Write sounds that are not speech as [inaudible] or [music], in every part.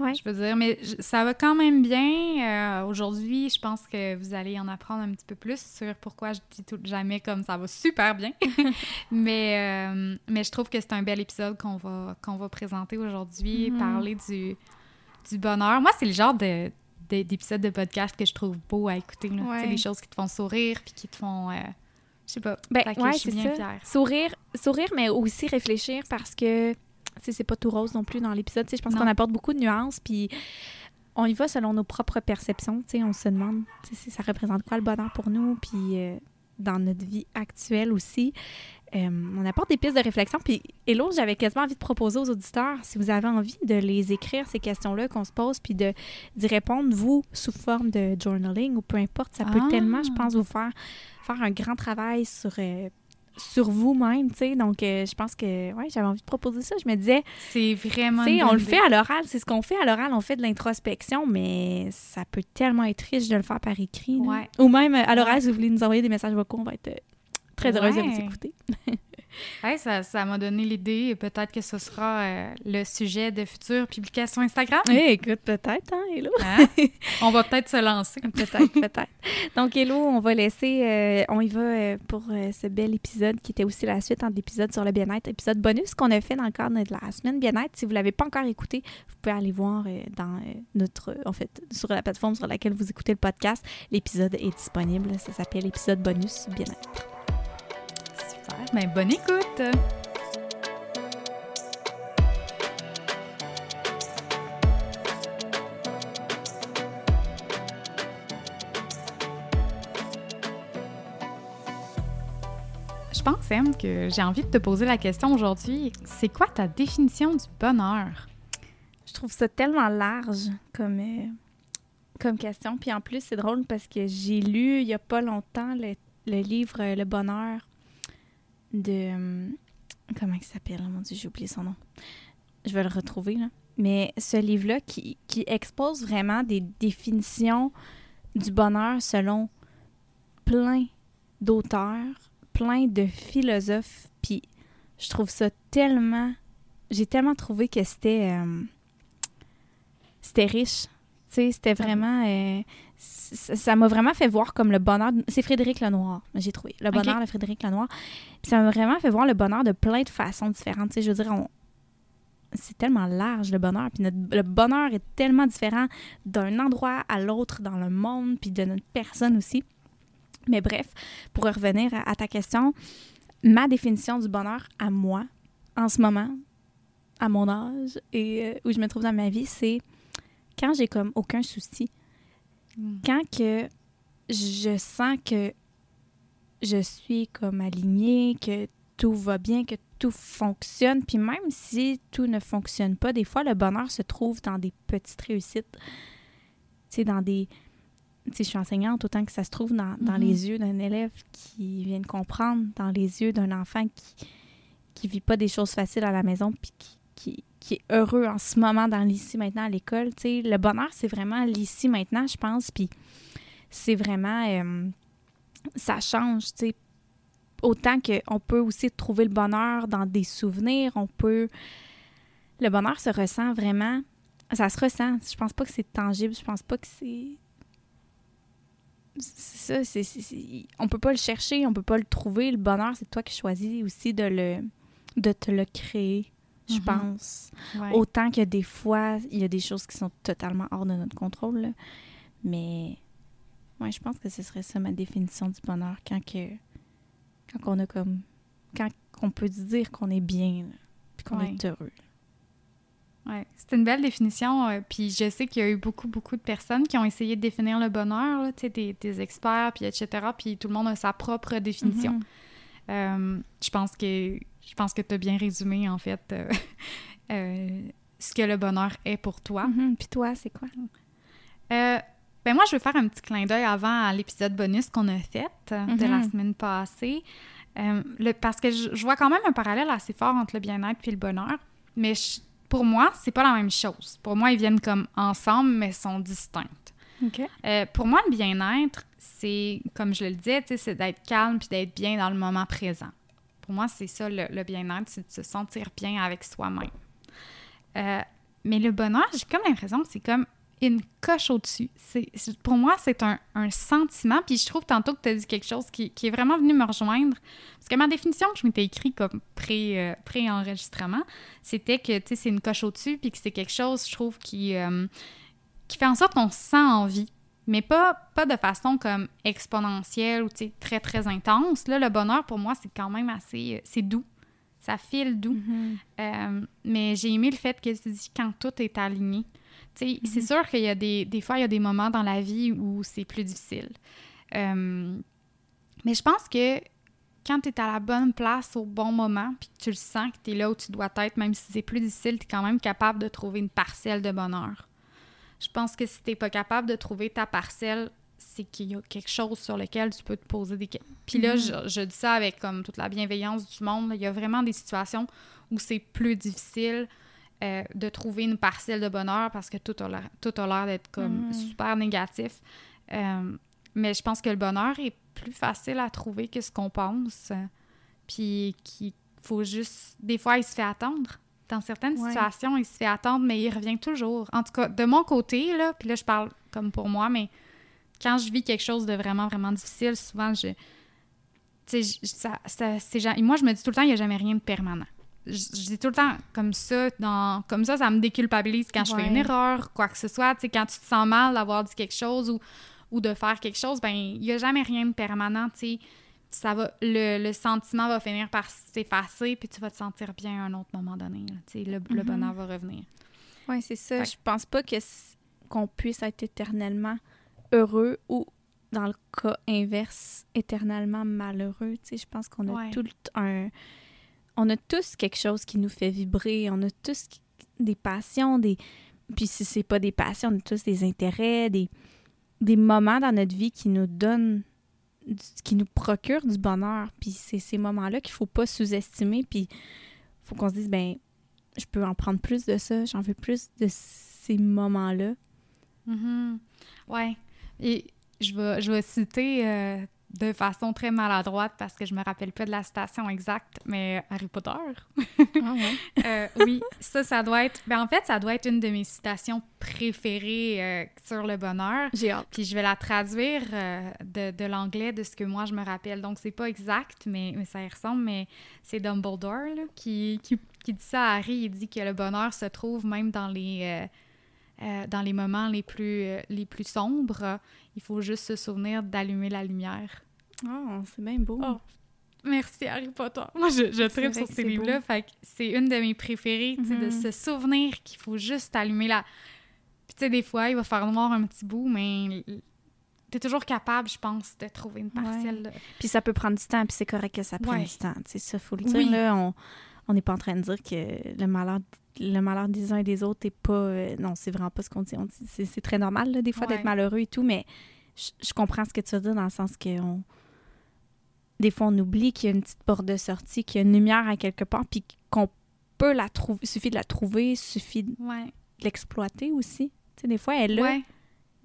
Ouais. Je veux dire, mais je- ça va quand même bien. Euh, Aujourd'hui, je pense que vous allez en apprendre un petit peu plus sur pourquoi je dis tout jamais comme ça va super bien. [laughs] mais, euh, mais je trouve que c'est un bel épisode qu'on va, qu'on va présenter aujourd'hui, Mhm. parler du, du bonheur. Moi, c'est le genre de de- d'épisode de podcast que je trouve beau à écouter. là. Ouais. Choses qui te font sourire puis qui te font... euh, je sais pas. Ben, ouais, je suis bien fière. Sourire, sourire, mais aussi réfléchir parce que, c'est pas tout rose non plus dans l'épisode. Tu sais, je pense qu'on apporte beaucoup de nuances, puis on y va selon nos propres perceptions. Tu sais, on se demande, sais, ça représente quoi le bonheur pour nous, puis euh, dans notre vie actuelle aussi. Euh, on apporte des pistes de réflexion. Puis, Hello, j'avais quasiment envie de proposer aux auditeurs, si vous avez envie de les écrire, ces questions-là qu'on se pose, puis de- d'y répondre, vous, sous forme de journaling ou peu importe, ça peut Ah. tellement, je pense, vous faire, faire un grand travail sur, euh, sur vous-même, tu sais. Donc, euh, je pense que, ouais, j'avais envie de proposer ça. Je me disais, C'est vraiment... tu sais, on le fait à l'oral, c'est ce qu'on fait à l'oral, on fait de l'introspection, mais ça peut tellement être riche de le faire par écrit. Ouais. Ou même euh, à l'oral, si vous voulez nous envoyer des messages vocaux, on va être euh, très heureuse de vous écouter. [laughs] [laughs] Ça ça m'a donné l'idée et peut-être que ce sera euh, le sujet de futures publications Instagram. Eh, écoute, peut-être, hein, Hello? Hein? [laughs] On va peut-être se lancer. Peut-être, peut-être. Donc, Hello, on va laisser, euh, on y va euh, pour ce bel épisode qui était aussi la suite en l'épisode sur le bien-être, épisode bonus qu'on a fait dans le cadre de la semaine bien-être. Si vous ne l'avez pas encore écouté, vous pouvez aller voir dans notre, en fait, sur la plateforme sur laquelle vous écoutez le podcast. L'épisode est disponible. Ça s'appelle épisode bonus bien-être. Super. Ben, bonne écoute. Je pense, Em, que j'ai envie de te poser la question aujourd'hui. C'est quoi ta définition du bonheur? Je trouve ça tellement large comme, euh, comme question. Puis en plus, c'est drôle parce que j'ai lu il n'y a pas longtemps le, le livre euh, Le bonheur de. euh, comment il s'appelle? Mon Dieu, j'ai oublié son nom. Je vais le retrouver, là. Mais ce livre-là qui, qui expose vraiment des définitions du bonheur selon plein d'auteurs, plein de philosophes. Puis je trouve ça tellement. J'ai tellement trouvé que c'était. euh, c'était riche. Tu sais, c'était vraiment. euh, ça m'a vraiment fait voir comme le bonheur. C'est Frédéric Lenoir, j'ai trouvé. Le bonheur de Frédéric Lenoir. Puis ça m'a vraiment fait voir le bonheur de plein de façons différentes. Tu sais, je veux dire, on- c'est tellement large le bonheur. Puis notre- le bonheur est tellement différent d'un endroit à l'autre dans le monde, puis de notre personne aussi. Mais bref, pour revenir à, à ta question, ma définition du bonheur à moi, en ce moment, à mon âge et euh, où je me trouve dans ma vie, c'est quand j'ai comme aucun souci, quand que je sens que je suis comme alignée, que tout va bien, que tout fonctionne, puis même si tout ne fonctionne pas, des fois le bonheur se trouve dans des petites réussites, tu sais, dans des... Tu sais, je suis enseignante, autant que ça se trouve dans, dans les yeux d'un élève qui vient de comprendre, dans les yeux d'un enfant qui qui vit pas des choses faciles à la maison, puis qui, qui, qui est heureux en ce moment dans l'ici maintenant à l'école. Tu sais, le bonheur, c'est vraiment l'ici maintenant, je pense, puis c'est vraiment... euh, ça change, tu sais. Autant qu'on peut aussi trouver le bonheur dans des souvenirs, on peut... Le bonheur se ressent vraiment... Ça se ressent. Je pense pas que c'est tangible, je pense pas que c'est... C'est ça, c'est, on peut pas le chercher, on peut pas le trouver. Le bonheur, c'est toi qui choisis aussi de le de te le créer, je Mhm. pense. Ouais. Autant que des fois, il y a des choses qui sont totalement hors de notre contrôle. là. Mais ouais, je pense que ce serait ça ma définition du bonheur quand que quand on a comme quand on peut dire qu'on est bien, puis qu'on Ouais. est heureux. Ouais, c'est une belle définition. euh, puis je sais qu'il y a eu beaucoup, beaucoup de personnes qui ont essayé de définir le bonheur, là, tu sais, des, des experts, puis etc. Puis tout le monde a sa propre définition. Mhm. Euh, je pense que je pense que tu as bien résumé, en fait, euh, [laughs] euh, ce que le bonheur est pour toi. Mhm. Puis toi, c'est quoi? Euh, ben moi, je veux faire un petit clin d'œil avant à l'épisode bonus qu'on a fait de la Mhm. semaine passée. Le, parce que je, je vois quand même un parallèle assez fort entre le bien-être et le bonheur. Mais je- pour moi, c'est pas la même chose. Pour moi, ils viennent comme ensemble, mais sont. Euh, pour moi, le bien-être, c'est, comme je le disais, c'est d'être calme puis d'être bien dans le moment présent. Pour moi, c'est ça, le, bien-être, c'est de se sentir bien avec soi-même. Euh, mais le bonheur, j'ai comme l'impression que c'est comme une coche au-dessus. Pour moi, c'est un, sentiment. Puis je trouve tantôt que tu as dit quelque chose qui, est vraiment venu me rejoindre. Parce que ma définition que je m'étais écrite comme euh, pré-enregistrement, c'était que c'est une coche au-dessus, puis que c'est quelque chose, je trouve, qui, euh, qui fait en sorte qu'on se sent en vie. Mais pas, pas de façon comme exponentielle ou très, très intense. Là, le bonheur, pour moi, c'est quand même assez... euh, C'est doux. Ça file doux. Mhm. Euh, mais j'ai aimé le fait que tu dis quand tout est aligné. C'est sûr qu'il y a des, des fois, il y a des moments dans la vie où c'est plus difficile. Euh, mais je pense que quand tu es à la bonne place au bon moment, puis que tu le sens que tu es là où tu dois être, même si c'est plus difficile, tu es quand même capable de trouver une parcelle de bonheur. Je pense que si tu pas capable de trouver ta parcelle, c'est qu'il y a quelque chose sur lequel tu peux te poser des questions. Puis là, Mhm. je, je dis ça avec comme toute la bienveillance du monde. Il y a vraiment des situations où c'est plus difficile euh, de trouver une parcelle de bonheur parce que tout a l'air, tout a l'air d'être comme Mhm. super négatif. Euh, mais je pense que le bonheur est plus facile à trouver que ce qu'on pense. euh, Puis qu'il faut juste... Des fois, il se fait attendre. Dans certaines Ouais. situations, il se fait attendre, mais il revient toujours. En tout cas, de mon côté, là, puis là, je parle comme pour moi, mais quand je vis quelque chose de vraiment, vraiment difficile, souvent, je... Tu sais, ça, ça, c'est Moi, je me dis tout le temps, il n'y a jamais rien de permanent. Je, je dis tout le temps comme ça, dans, comme ça, ça me déculpabilise quand je fais une erreur, quoi que ce soit. Tu sais, quand tu te sens mal d'avoir dit quelque chose ou, ou de faire quelque chose, ben il n'y a jamais rien de permanent, tu sais. Ça va, le, le sentiment va finir par s'effacer, puis tu vas te sentir bien à un autre moment donné. là. Le, le Mhm. bonheur va revenir. Oui, c'est ça. Fait Je pense pas que qu'on puisse être éternellement heureux ou, dans le cas inverse, éternellement malheureux. Je pense qu'on a Ouais. tout un... On a tous quelque chose qui nous fait vibrer. On a tous des passions, des... Puis si c'est pas des passions, on a tous des intérêts, des, des moments dans notre vie qui nous donnent... qui nous procurent du bonheur. Puis c'est ces moments-là qu'il faut pas sous-estimer. Puis faut qu'on se dise, ben je peux en prendre plus de ça, j'en veux plus de ces moments-là. Mhm. Ouais. Et je vais, je vais citer euh, de façon très maladroite parce que je me rappelle pas de la citation exacte, mais Harry Potter. Ah ouais. [laughs] Euh, oui, ça, ça doit être. Ben, en fait, ça doit être une de mes citations préférées euh, sur le bonheur. J'ai hâte. Puis je vais la traduire euh, de, de l'anglais de ce que moi je me rappelle. Donc c'est pas exact, mais, mais ça y ressemble. Mais c'est Dumbledore là, qui, qui, qui dit ça à Harry. Il dit que le bonheur se trouve même dans les, euh, dans les moments les plus, euh, les plus sombres. Il faut juste se souvenir d'allumer la lumière. Oh, c'est bien beau. Oh, Merci Harry Potter. [laughs] Moi, je, je tripe sur ces livres-là. beau. Fait que c'est une de mes préférées, tu sais, de Mhm. se souvenir qu'il faut juste allumer la... Puis tu sais, des fois, il va faire noir un petit bout, mais t'es toujours capable, je pense, de trouver une parcelle. de- Puis ça peut prendre du temps, puis c'est correct que ça prenne Ouais. du temps. C'est ça, faut le dire. Oui. Là, on on n'est pas en train de dire que le malheur, le malheur des uns et des autres est pas... euh, non, c'est vraiment pas ce qu'on dit. C'est, c'est très normal, là, des fois, Ouais. d'être malheureux et tout, mais je, je comprends ce que tu veux dire dans le sens que on- des fois, on oublie qu'il y a une petite porte de sortie, qu'il y a une lumière à quelque part, puis qu'on peut la trouver. Il suffit de la trouver, il suffit de Ouais. l'exploiter aussi. Tu sais, des fois, elle est là, Ouais.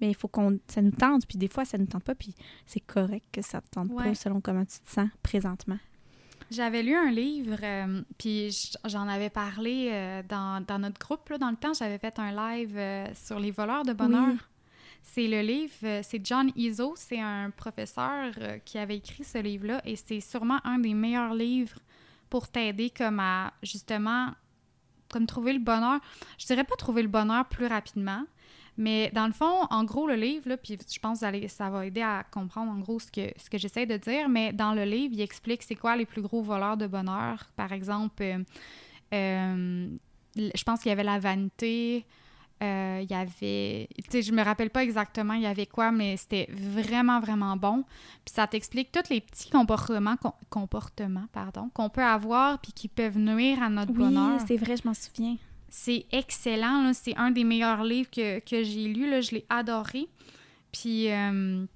mais il faut qu'on ça nous tente, puis des fois, ça nous tente pas, puis c'est correct que ça te tente Ouais. pas selon comment tu te sens présentement. J'avais lu un livre, euh, puis j'en avais parlé euh, dans, dans notre groupe. Là, dans le temps, j'avais fait un live euh, sur les voleurs de bonheur. Oui. C'est le livre, euh, c'est John Izzo, c'est un professeur euh, qui avait écrit ce livre-là, et c'est sûrement un des meilleurs livres pour t'aider comme à, justement, comme trouver le bonheur. Je dirais pas trouver le bonheur plus rapidement, Mais dans le fond, en gros, le livre, là, puis je pense que ça va aider à comprendre en gros ce que, ce que j'essaie de dire, mais dans le livre, il explique c'est quoi les plus gros voleurs de bonheur. Par exemple, euh, je pense qu'il y avait la vanité, euh, il y avait, tu sais, je me rappelle pas exactement il y avait quoi, mais c'était vraiment, vraiment bon. Puis ça t'explique tous les petits comportements, comportements pardon, qu'on peut avoir puis qui peuvent nuire à notre bonheur. Oui, c'est vrai, je m'en souviens. C'est excellent, c'est un des meilleurs livres que, que j'ai lu, là, je l'ai adoré. Puis, euh,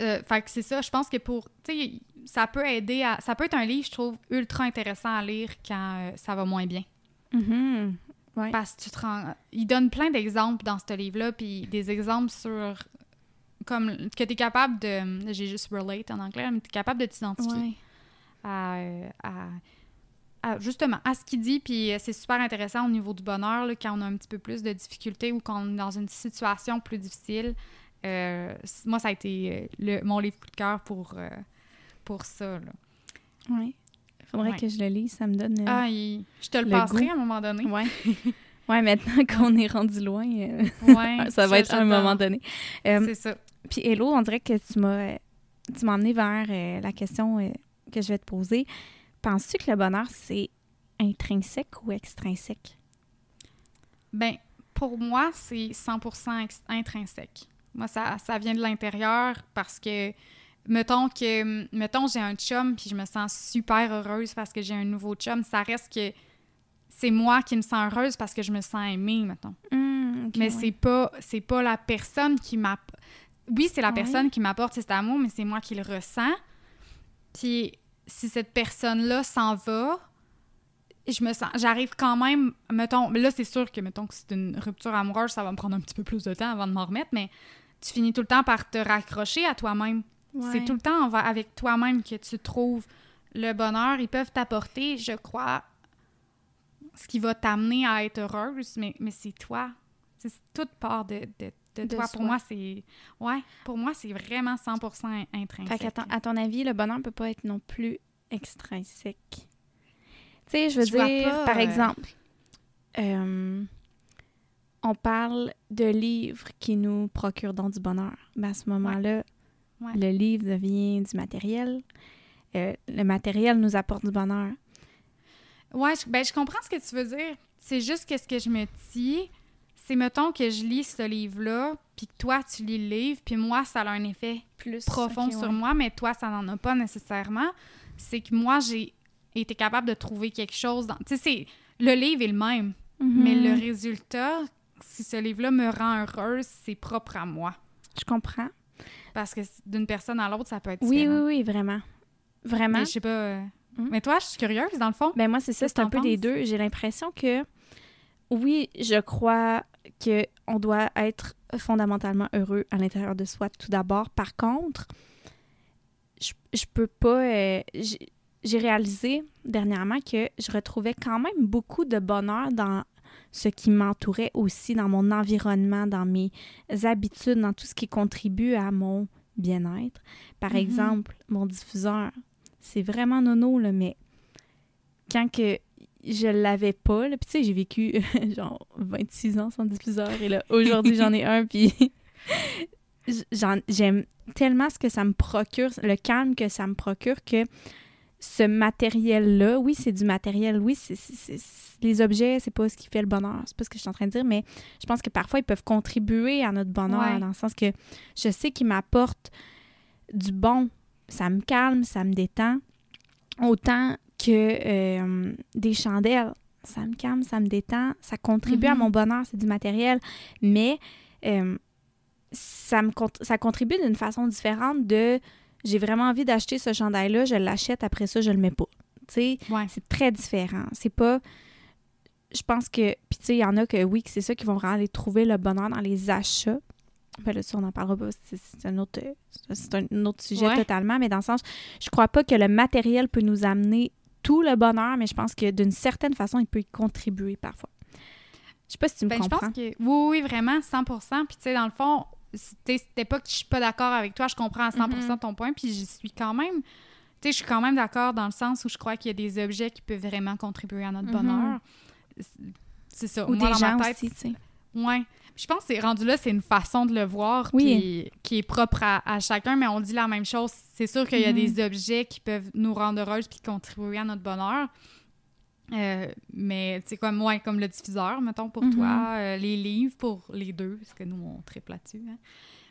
euh, fait que c'est ça, je pense que pour, tu sais, ça peut aider à, ça peut être un livre, je trouve, ultra intéressant à lire quand ça va moins bien. Mm parce que tu te rends... Il donne plein d'exemples dans ce livre-là, puis des exemples sur... Comme que tu es capable de... J'ai juste relate en anglais, mais tu es capable de t'identifier à, à, Justement, à ce qu'il dit, puis c'est super intéressant au niveau du bonheur, là, quand on a un petit peu plus de difficultés ou quand on est dans une situation plus difficile. Euh, moi, ça a été euh, le, mon livre coup de cœur pour, euh, pour ça. Oui faudrait que je le lise, ça me donne. Euh, ah, je te le, passerai à un moment donné. Ouais. [laughs] ouais, maintenant qu'on est rendu loin, euh, [laughs] ça va être à un moment donné. Euh, c'est ça. Puis, Hello, on dirait que tu m'as, tu m'as amené vers la question que je vais te poser. Penses-tu que le bonheur, c'est intrinsèque ou extrinsèque? Ben, pour moi, c'est 100% intrinsèque. Moi, ça, ça vient de l'intérieur parce que mettons que mettons j'ai un chum puis je me sens super heureuse parce que j'ai un nouveau chum, ça reste que c'est moi qui me sens heureuse parce que je me sens aimée mettons. Mmh, mais c'est pas c'est pas la personne qui m'a Oui, c'est la personne qui m'apporte cet amour, mais c'est moi qui le ressens. Puis si cette personne-là s'en va, je me sens j'arrive quand même mettons mais là c'est sûr que mettons que c'est une rupture amoureuse, ça va me prendre un petit peu plus de temps avant de m'en remettre, mais tu finis tout le temps par te raccrocher à toi-même. C'est tout le temps avec toi-même que tu trouves le bonheur. Ils peuvent t'apporter, je crois, ce qui va t'amener à être heureuse, mais, mais c'est toi. C'est toute part de, de, toi. Pour moi, c'est. Ouais, pour moi, c'est vraiment 100% intrinsèque. Fait à ton avis, le bonheur ne peut pas être non plus extrinsèque. Tu sais, je veux dire, par euh, exemple, euh, on parle de livres qui nous procurent donc du bonheur. Mais à ce moment-là, le livre devient du matériel. Euh, le matériel nous apporte du bonheur. Ouais, je, ben, je comprends ce que tu veux dire. C'est juste que ce que je me dis, c'est mettons que je lis ce livre-là, puis que toi, tu lis le livre, puis moi, ça a un effet plus profond sur moi, mais toi, ça n'en a pas nécessairement. C'est que moi, j'ai été capable de trouver quelque chose dans... Tu sais, le livre est le même, mhm. mais le résultat, si ce livre-là me rend heureuse, c'est propre à moi. Je comprends. Parce que d'une personne à l'autre, ça peut être Oui, oui, oui, vraiment. Vraiment. Mais je sais pas. Euh, hmm? Mais toi, je suis curieuse, dans le fond. Ben moi, c'est ça, c'est un peu des deux. J'ai l'impression que, oui, je crois qu'on doit être fondamentalement heureux à l'intérieur de soi, tout d'abord. Par contre, je, je peux pas. Euh, j'ai réalisé dernièrement que je retrouvais quand même beaucoup de bonheur dans ce qui m'entourait aussi dans mon environnement, dans mes habitudes, dans tout ce qui contribue à mon bien-être. Par mm-hmm. exemple, mon diffuseur, c'est vraiment nono, là, mais quand que je l'avais pas, puis tu sais, j'ai vécu [laughs] genre 26 ans sans diffuseur, et là, aujourd'hui, j'en ai un, puis [laughs] j'aime tellement ce que ça me procure, le calme que ça me procure, que ce matériel-là, oui, c'est du matériel, oui, c'est, les objets, c'est pas ce qui fait le bonheur, c'est pas ce que je suis en train de dire, mais je pense que parfois ils peuvent contribuer à notre bonheur, dans le sens que je sais qu'ils m'apportent du bon, ça me calme, ça me détend, autant que euh, des chandelles, ça me calme, ça me détend, ça contribue à mm-hmm. mon bonheur, c'est du matériel, mais euh, ça, me, ça contribue d'une façon différente de j'ai vraiment envie d'acheter ce chandail-là, je l'achète, après ça, je le mets pas. Tu sais, c'est très différent. C'est pas. Je pense que. Puis, tu sais, il y en a que oui, que c'est ça qui vont vraiment aller trouver le bonheur dans les achats. Ben là, ça, on n'en parlera pas. C'est un autre, c'est un autre sujet totalement. Mais dans le sens, je crois pas que le matériel peut nous amener tout le bonheur, mais je pense que d'une certaine façon, il peut y contribuer parfois. Je sais pas si tu me comprends. Ben, je pense que, oui, oui, vraiment, 100 Puis, tu sais, dans le fond, c'était pas que je suis pas d'accord avec toi, je comprends à 100% mm-hmm. ton point, puis je suis quand même, tu sais, je suis quand même d'accord dans le sens où je crois qu'il y a des objets qui peuvent vraiment contribuer à notre mm-hmm. bonheur. C'est ça. Ou des gens aussi, tu sais. Ouais. Je pense que c'est rendu là, c'est une façon de le voir Oui. puis qui est propre à, à chacun, mais on dit la même chose. C'est sûr qu'il y a Mhm. des objets qui peuvent nous rendre heureuses puis contribuer à notre bonheur. Euh, mais tu sais comme ouais, comme le diffuseur mettons pour Mhm. toi, euh, les livres pour les deux parce que nous on triple là-dessus. hein.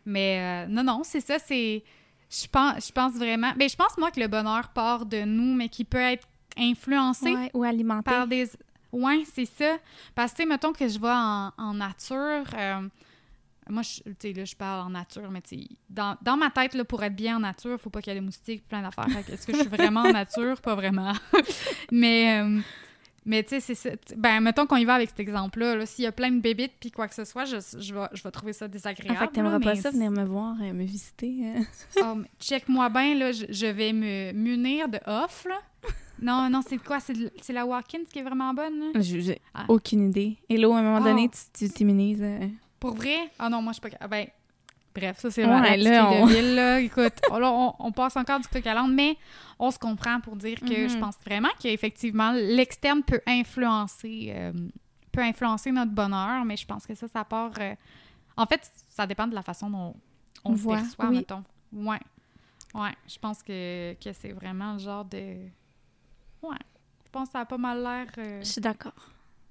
Mais euh, non non, c'est ça, c'est je pense je pense vraiment ben je pense moi que le bonheur part de nous mais qui peut être influencé Ouais, ou alimenter. par des. Ouais, c'est ça. Parce que, tu sais, mettons que je vais en, en nature. euh, moi, je- tu sais, là, je parle en nature, mais dans, dans ma tête, là, pour être bien en nature, faut pas qu'il y ait des moustiques, plein d'affaires. Est-ce que je suis vraiment en nature? Pas vraiment. [laughs] mais, mais tu sais, c'est Ben, mettons qu'on y va avec cet exemple-là. là. S'il y a plein de bébites puis quoi que ce soit, je, je, vais, je vais trouver ça désagréable. En fait, t'aimerais pas ça venir me voir, euh, me visiter. euh. Oh, check-moi bien, là, je, je vais me munir de off, là. Non, non, c'est quoi? C'est la Watkins qui est vraiment bonne, là? J'ai Ah. aucune idée. Hello, à un moment Oh. donné, tu tu t'immunises. euh. Pour vrai? Ah non, moi, je suis pas... Ben, bref, ça, c'est Ouais, la petite là, on- de ville, là. Écoute, [laughs] là, on, on passe encore du coq à l'âne, mais on se comprend pour dire que Mhm. je pense vraiment qu'effectivement, l'externe peut influencer... euh, peut influencer notre bonheur, mais je pense que ça, ça part... euh, En fait, ça dépend de la façon dont on On le voit, perçoit, oui. mettons. Ouais. Ouais, je pense que, que c'est vraiment le genre de... Ouais. Je pense que ça a pas mal l'air... euh, Je suis d'accord.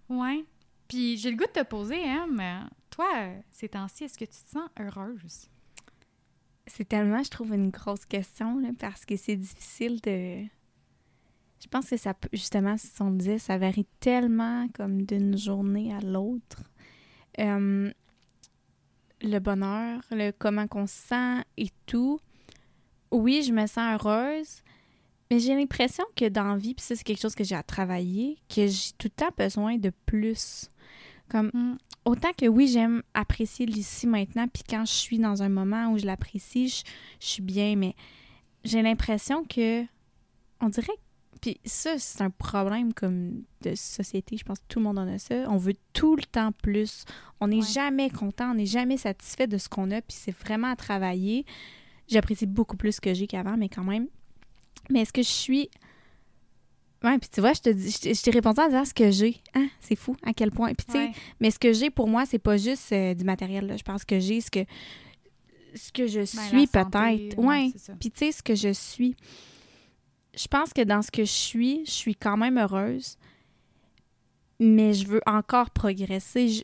Ouais. Puis j'ai le goût de te poser, hein, mais toi, ces temps-ci, est-ce que tu te sens heureuse? C'est tellement, je trouve, une grosse question, là, parce que c'est difficile de... Je pense que ça peut, justement, si on le disait, ça varie tellement comme d'une journée à l'autre. Euh, le bonheur, le comment qu'on se sent et tout. Oui, je me sens heureuse, mais j'ai l'impression que dans la vie, puis ça, c'est quelque chose que j'ai à travailler, que j'ai tout le temps besoin de plus. Comme, Mm. Autant que oui, j'aime apprécier l'ici maintenant, puis quand je suis dans un moment où je l'apprécie, je, je suis bien, mais j'ai l'impression que, on dirait, puis ça, c'est un problème comme de société, je pense que tout le monde en a ça, on veut tout le temps plus, on n'est Ouais. jamais content, on n'est jamais satisfait de ce qu'on a, puis c'est vraiment à travailler. J'apprécie beaucoup plus ce que j'ai qu'avant, mais quand même. Mais est-ce que je suis... Ouais, puis tu vois, je te dis, je t'ai- répondu en disant ce que j'ai. Hein? C'est fou à quel point. Puis tu sais, Ouais. mais ce que j'ai pour moi, c'est pas juste euh, du matériel. Là. Je pense que j'ai ce que ce que je Ben, suis peut-être. ça. Puis tu sais ce que je suis. Je pense que dans ce que je suis, je suis quand même heureuse. Mais je veux encore progresser.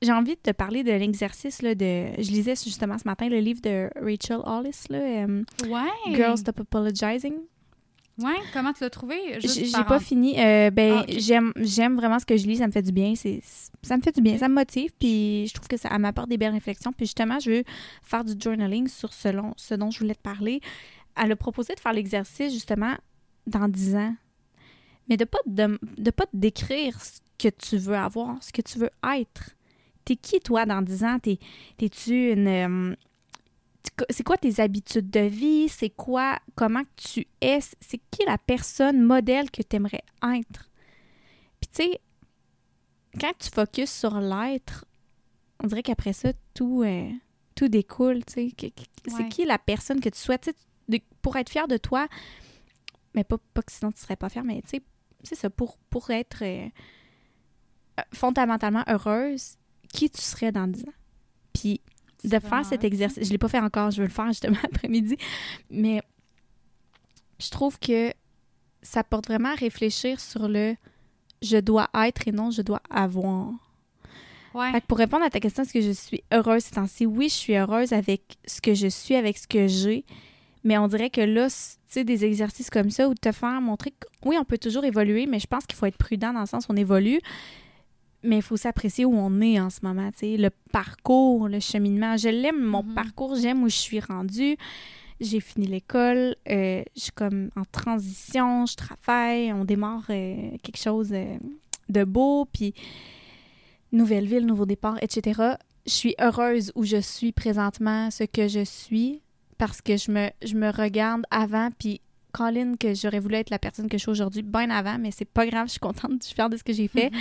J'ai envie de te parler de l'exercice de. Je lisais justement ce matin le livre de Rachel Hollis, là, euh, Ouais. Girls Stop Apologizing. Ouais, comment tu l'as trouvé? J'ai pas fini. Euh, ben, Ah, j'aime, j'aime vraiment ce que je lis. Ça me fait du bien. C'est, ça me fait du bien. Ça me motive. Puis je trouve que ça m'apporte des belles réflexions. Puis justement, je veux faire du journaling sur ce, long- ce dont je voulais te parler. Elle a proposé de faire l'exercice justement dans 10 ans. Mais de pas de, de pas te décrire ce que tu veux avoir, ce que tu veux être. T'es qui, toi, dans 10 ans? T'es, t'es-tu une... c'est quoi tes habitudes de vie? C'est quoi, comment tu es? C'est qui la personne modèle que tu aimerais être? Puis tu sais, quand tu focuses sur l'être, on dirait qu'après ça, tout, euh, tout découle, tu sais. C'est Ouais. qui la personne que tu souhaites? De- pour être fier de toi, mais pas, pas que sinon tu serais pas fier, mais tu sais, c'est ça, pour, pour être euh, euh, fondamentalement heureuse, qui tu serais dans 10 ans? Puis de faire cet exercice. Je l'ai pas fait encore, je veux le faire justement [laughs] après-midi. Mais je trouve que ça porte vraiment à réfléchir sur le je dois être et non je dois avoir. Ouais. Fait que pour répondre à ta question, est-ce que je suis heureuse ces temps-ci? Oui, je suis heureuse avec ce que je suis, avec ce que j'ai. Mais on dirait que là, tu sais, des exercices comme ça ou de te faire montrer que oui, on peut toujours évoluer, mais je pense qu'il faut être prudent dans le sens où on évolue. Mais il faut s'apprécier où on est en ce moment, tu sais, le parcours, le cheminement. Je l'aime, mon Mhm. parcours, j'aime où je suis rendue. J'ai fini l'école, euh, je suis comme en transition, je travaille, on démarre euh, quelque chose euh, de beau, puis nouvelle ville, nouveau départ, etc. Je suis heureuse où je suis présentement, ce que je suis, parce que je me, je me regarde avant, puis Colin, que j'aurais voulu être la personne que je suis aujourd'hui, bien avant, mais c'est pas grave, je suis contente, je suis fière de ce que j'ai fait. [laughs]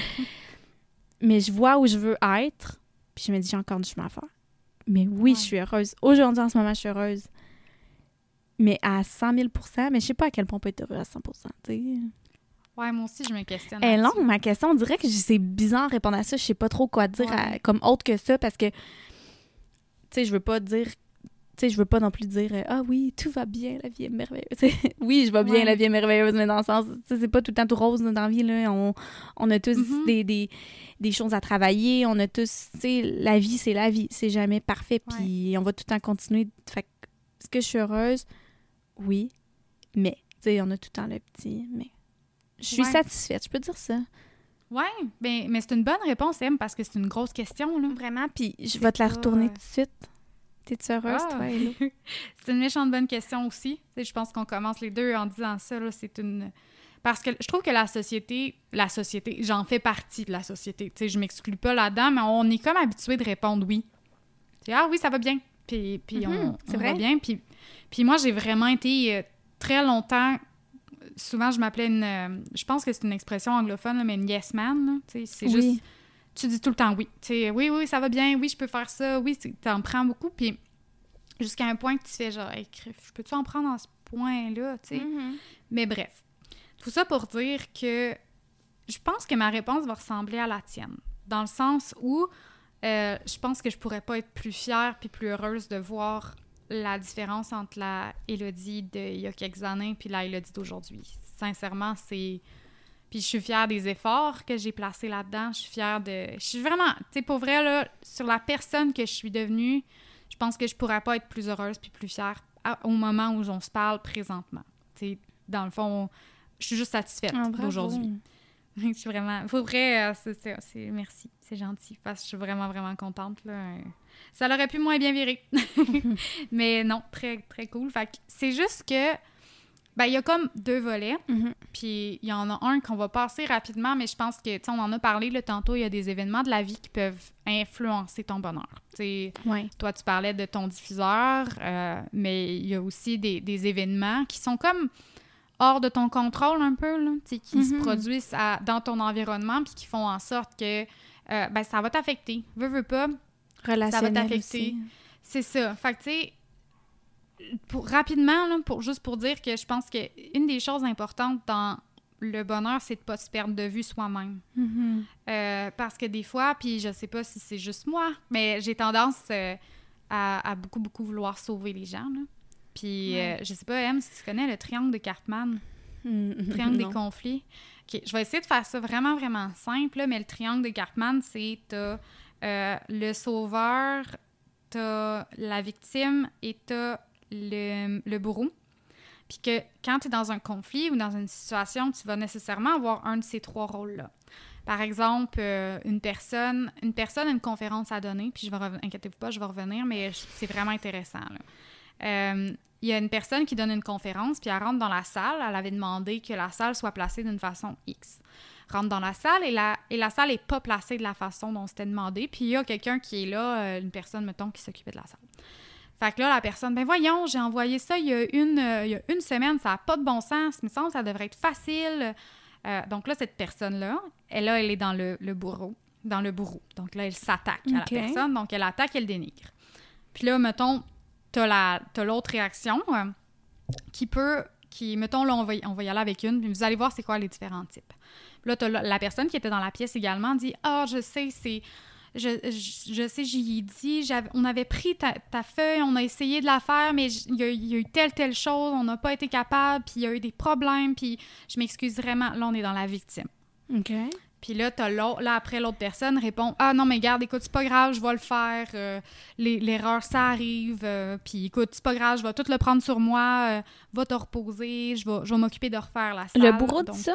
mais je vois où je veux être, puis je me dis, j'ai encore du chemin à faire. Mais oui, Ouais. je suis heureuse. Aujourd'hui, en ce moment, je suis heureuse. Mais à 100 000% mais je sais pas à quel point on peut être heureux à 100 tu sais. Ouais, moi aussi, je me questionne. Elle est longue, ma question. On dirait que c'est bizarre de répondre à ça. Je sais pas trop quoi dire Ouais. à- comme autre que ça parce que, tu sais, je veux pas dire. Tu sais, je veux pas non plus dire euh, Ah oui, tout va bien, la vie est merveilleuse. [laughs] Oui, je vais bien, Ouais. la vie est merveilleuse, mais dans le sens, c'est pas tout le temps tout rose dans la vie. Là. On, on a tous Mhm. des, des, des choses à travailler. On a tous, tu sais, la vie, c'est la vie. C'est jamais parfait. Puis on va tout le temps continuer. Fait est-ce que je suis heureuse? Oui, mais, tu sais, on a tout le temps le petit, mais. Je suis Ouais. satisfaite, je peux dire ça. Ouais, ben, mais c'est une bonne réponse, Em, parce que c'est une grosse question, là. Vraiment, puis je vais te la retourner euh, tout de suite. T'es-tu heureuse, Ah. toi, Hello? [laughs] c'est une méchante bonne question aussi. Je pense qu'on commence les deux en disant ça. C'est une. Parce que je trouve que la société, la société, j'en fais partie de la société. Tu sais, je m'exclus pas là-dedans, mais on est comme habitué de répondre oui. Tu sais, ah oui, ça va bien. Puis, puis Mhm, on, c'est on vrai. va bien. Puis, puis moi, j'ai vraiment été euh, très longtemps. Souvent, je m'appelais une. euh, je pense que c'est une expression anglophone, là, mais une yes man. là. Tu sais, C'est Oui. juste tu dis tout le temps oui. Tu sais, oui, oui, ça va bien, oui, je peux faire ça, oui, tu en prends beaucoup. Puis jusqu'à un point que tu fais genre, hey, je peux-tu en prendre à ce point-là, tu sais? Mm-hmm. Mais bref, tout ça pour dire que je pense que ma réponse va ressembler à la tienne. Dans le sens où euh, je pense que je pourrais pas être plus fière puis plus heureuse de voir la différence entre la Élodie d'il y a quelques années puis la Élodie d'aujourd'hui. Sincèrement, c'est... Puis je suis fière des efforts que j'ai placés là-dedans. Je suis fière de... Je suis vraiment... Tu sais, pour vrai, là, sur la personne que je suis devenue, je pense que je pourrais pas être plus heureuse puis plus fière à- au moment où on se parle présentement. Tu sais, dans le fond, je suis juste satisfaite Ah, d'aujourd'hui. [laughs] je suis vraiment... Pour vrai, euh, c'est, merci. C'est gentil. Parce que je suis vraiment, vraiment contente. Là. Euh, Ça l'aurait pu moins bien virer. [laughs] Mais non, très, très cool. Fait c'est juste que... Ben, il y a comme deux volets. Mhm. Puis il y en a un qu'on va passer rapidement, mais je pense que, tu sais, on en a parlé là, tantôt, il y a des événements de la vie qui peuvent influencer ton bonheur. Tu Ouais. toi, tu parlais de ton diffuseur, euh, mais il y a aussi des, des événements qui sont comme hors de ton contrôle un peu, là, tu sais, qui se Mhm. produisent à- dans ton environnement puis qui font en sorte que euh, ben, ça va t'affecter. Veux, veux pas, Relationnel t'affecter. aussi. c'est ça. Fait que, tu sais, pour, rapidement, là, pour, juste pour dire que je pense que une des choses importantes dans le bonheur, c'est de pas se perdre de vue soi-même. Mhm. Euh, parce que des fois, puis je sais pas si c'est juste moi, mais j'ai tendance euh, à, à beaucoup, beaucoup vouloir sauver les gens. là. Puis Ouais. euh, je sais pas, Em, si tu connais le triangle de Cartman, Mhm. triangle des conflits. Je vais essayer de faire ça vraiment, vraiment simple, là, mais le triangle de Cartman, c'est t'as le sauveur, t'as la victime et t'as le, le bourreau. Puis que quand tu es dans un conflit ou dans une situation, tu vas nécessairement avoir un de ces trois rôles-là. Par exemple, euh, une personne, une personne a une conférence à donner, puis je vais inquiétez-vous pas, je vais revenir, mais c'est vraiment intéressant. Euh, il y a une personne qui donne une conférence, puis elle rentre dans la salle. Elle avait demandé que la salle soit placée d'une façon X. Rentre dans la salle et la, et la salle n'est pas placée de la façon dont c'était demandé. Puis il y a quelqu'un qui est là, euh, une personne, mettons, qui s'occupait de la salle. Fait que là, la personne, ben voyons, j'ai envoyé ça il y a une, euh, il y a une semaine, ça n'a pas de bon sens, il me semble que ça devrait être facile. Euh, donc là, cette personne-là, elle, là, elle est dans le, le bourreau, dans le bourreau. Donc là, elle s'attaque à la personne, donc elle attaque, elle dénigre. Puis là, mettons, t'as la- t'as l'autre réaction euh, qui peut, qui, mettons, là, on va, y- on va y aller avec une, puis vous allez voir c'est quoi les différents types. Puis là, t'as la, la personne qui était dans la pièce également dit « Ah, je sais, c'est... Je, je, je sais, j'y ai dit, on avait pris ta, ta feuille, on a essayé de la faire, mais il y, a- il y a eu telle, telle chose, on n'a pas été capable, puis il y a eu des problèmes, puis je m'excuse vraiment. Là, on est dans la victime. OK. Puis là, t'as l'autre- là, après, l'autre personne répond Ah non, mais garde, écoute, c'est pas grave, je vais le faire. euh, L'erreur, ça arrive. euh, puis écoute, c'est pas grave, je vais tout le prendre sur moi. euh, va te reposer, je vais, je vais m'occuper de refaire la salle. Le bourreau Donc, dit ça?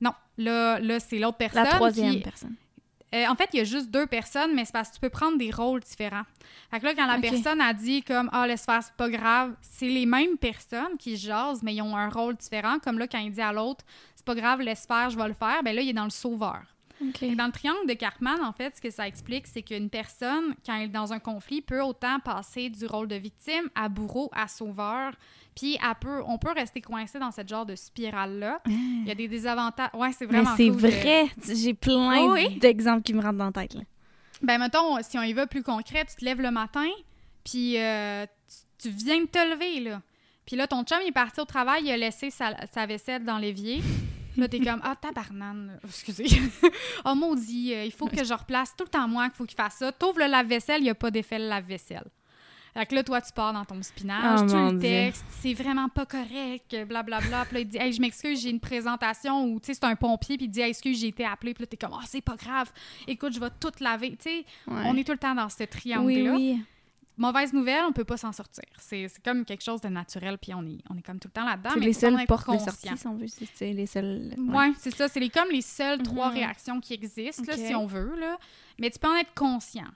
Non, là, là c'est l'autre personne. La troisième qui- personne. Euh, en fait, il y a juste deux personnes, mais c'est parce que tu peux prendre des rôles différents. Fait que là, quand la personne a dit comme Ah, laisse faire, c'est pas grave, c'est les mêmes personnes qui jasent, mais ils ont un rôle différent. Comme là, quand il dit à l'autre C'est pas grave, laisse faire, je vais le faire, ben là, il est dans le sauveur. Dans le triangle de Cartman, en fait, ce que ça explique, c'est qu'une personne, quand elle est dans un conflit, peut autant passer du rôle de victime à bourreau, à sauveur. Puis peut, on peut rester coincé dans cette genre de spirale-là. Il y a des désavantages. Ouais, c'est vraiment c'est cool de- vrai. J'ai plein Oh oui. d'exemples qui me rentrent dans la tête. Là. Ben, mettons, si on y va plus concret, tu te lèves le matin, puis euh, tu, tu viens de te lever, là. Puis là, ton chum, il est parti au travail, il a laissé sa, sa vaisselle dans l'évier. Là, t'es comme, ah, tabarnane, excusez. [laughs] oh, maudit, euh, il faut que je replace tout le temps moi qu'il faut qu'il fasse ça. T'ouvres le lave-vaisselle, il n'y a pas d'effet le lave-vaisselle. Fait que là, toi, tu pars dans ton spinach, Oh, tu le textes, c'est vraiment pas correct, blablabla. Puis là, il dit, hey, je m'excuse, j'ai une présentation ou, tu sais, c'est un pompier, puis il dit, hey, excuse, j'ai été appelé. Puis là, t'es comme, oh, c'est pas grave, écoute, je vais tout laver. Tu sais, Ouais. on est tout le temps dans ce triangle-là. oui. Mauvaise nouvelle, on peut pas s'en sortir. C'est comme quelque chose de naturel, puis on est, on est comme tout le temps là-dedans. C'est les seules portes de sortie, si on veut. C'est les seules. Ouais, c'est ça. C'est comme les seules trois Mhm. réactions qui existent, là, si on veut. Là. Mais tu peux en être conscient.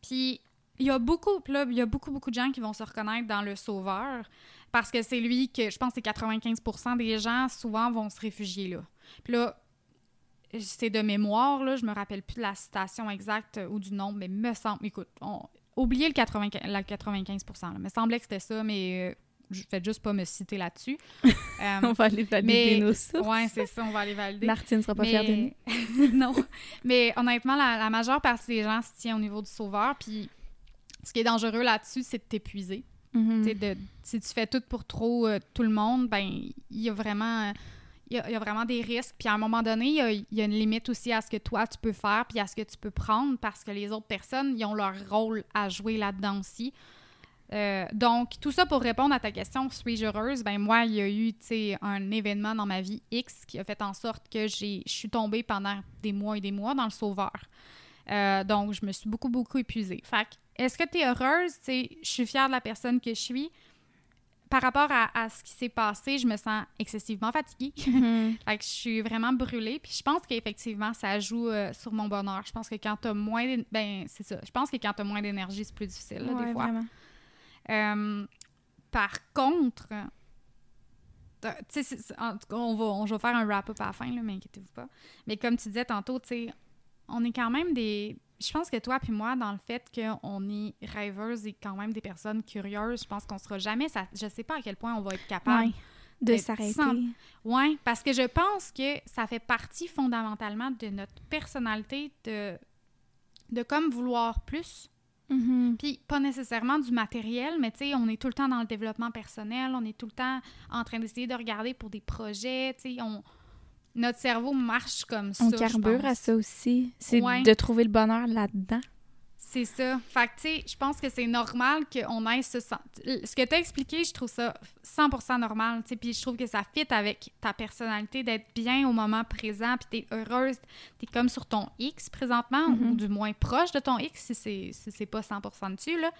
Puis, il y a beaucoup, là, il y a beaucoup, beaucoup de gens qui vont se reconnaître dans le sauveur parce que c'est lui que, je pense, que c'est 95% des gens, souvent, vont se réfugier là. Puis là, c'est de mémoire, là, je me rappelle plus de la citation exacte euh, ou du nombre, mais me semble, écoute, on, oubliez le 95, la 95 là. me semblait que c'était ça, mais euh, je fais juste pas me citer là-dessus. [laughs] Euh, On va aller valider mais- nos sources. ouais, c'est ça, on va aller valider. Martine sera pas fière de nous. Mais... [laughs] non. Mais honnêtement, la, la majeure partie des gens se tient au niveau du sauveur. Puis ce qui est dangereux là-dessus, c'est de t'épuiser. Mhm. De- Si tu fais tout pour trop euh, tout le monde, ben il y a vraiment... Il y, a, il y a vraiment des risques. Puis à un moment donné, il y a, il y a une limite aussi à ce que toi, tu peux faire, puis à ce que tu peux prendre, parce que les autres personnes, ils ont leur rôle à jouer là-dedans aussi. Euh, donc, tout ça pour répondre à ta question, suis-je heureuse? Ben moi, il y a eu, un événement dans ma vie X qui a fait en sorte que j'ai, je suis tombée pendant des mois et des mois dans le sauveur. Euh, donc, je me suis beaucoup, beaucoup épuisée. Fait que, est-ce que tu es heureuse? Tu sais, je suis fière de la personne que je suis. Par rapport à, à ce qui s'est passé, je me sens excessivement fatiguée. [laughs] Mhm. Fait que je suis vraiment brûlée. Puis je pense qu'effectivement, ça joue euh, sur mon bonheur. Je pense que quand t'as moins... Ben, c'est ça. Je pense que quand t'as moins d'énergie, c'est plus difficile, là, Ouais, des fois. Euh, par contre, tu sais, c'est- c'est- en tout cas, on va, on, je vais faire un wrap-up à la fin, là, mais inquiétez-vous pas. Mais comme tu disais tantôt, tu sais, on est quand même des... Je pense que toi puis moi, dans le fait qu'on est rêveuses et quand même des personnes curieuses, je pense qu'on sera jamais... Ça, je sais pas à quel point on va être capable Ouais. De s'arrêter. sans- oui, parce que je pense que ça fait partie fondamentalement de notre personnalité de, de comme vouloir plus. Mhm. Puis pas nécessairement du matériel, mais tu sais, on est tout le temps dans le développement personnel, on est tout le temps en train d'essayer de regarder pour des projets, tu sais, on... Notre cerveau marche comme ça, On carbure à ça aussi. C'est Ouais. de trouver le bonheur là-dedans. C'est ça. Fait que, tu sais, je pense que c'est normal qu'on ait ce... sen- Ce que tu as expliqué, je trouve ça 100% normal, tu sais, puis je trouve que ça fit avec ta personnalité d'être bien au moment présent, puis t'es heureuse, t'es comme sur ton X présentement, ou du moins proche de ton X, si c'est si pas 100% dessus, là.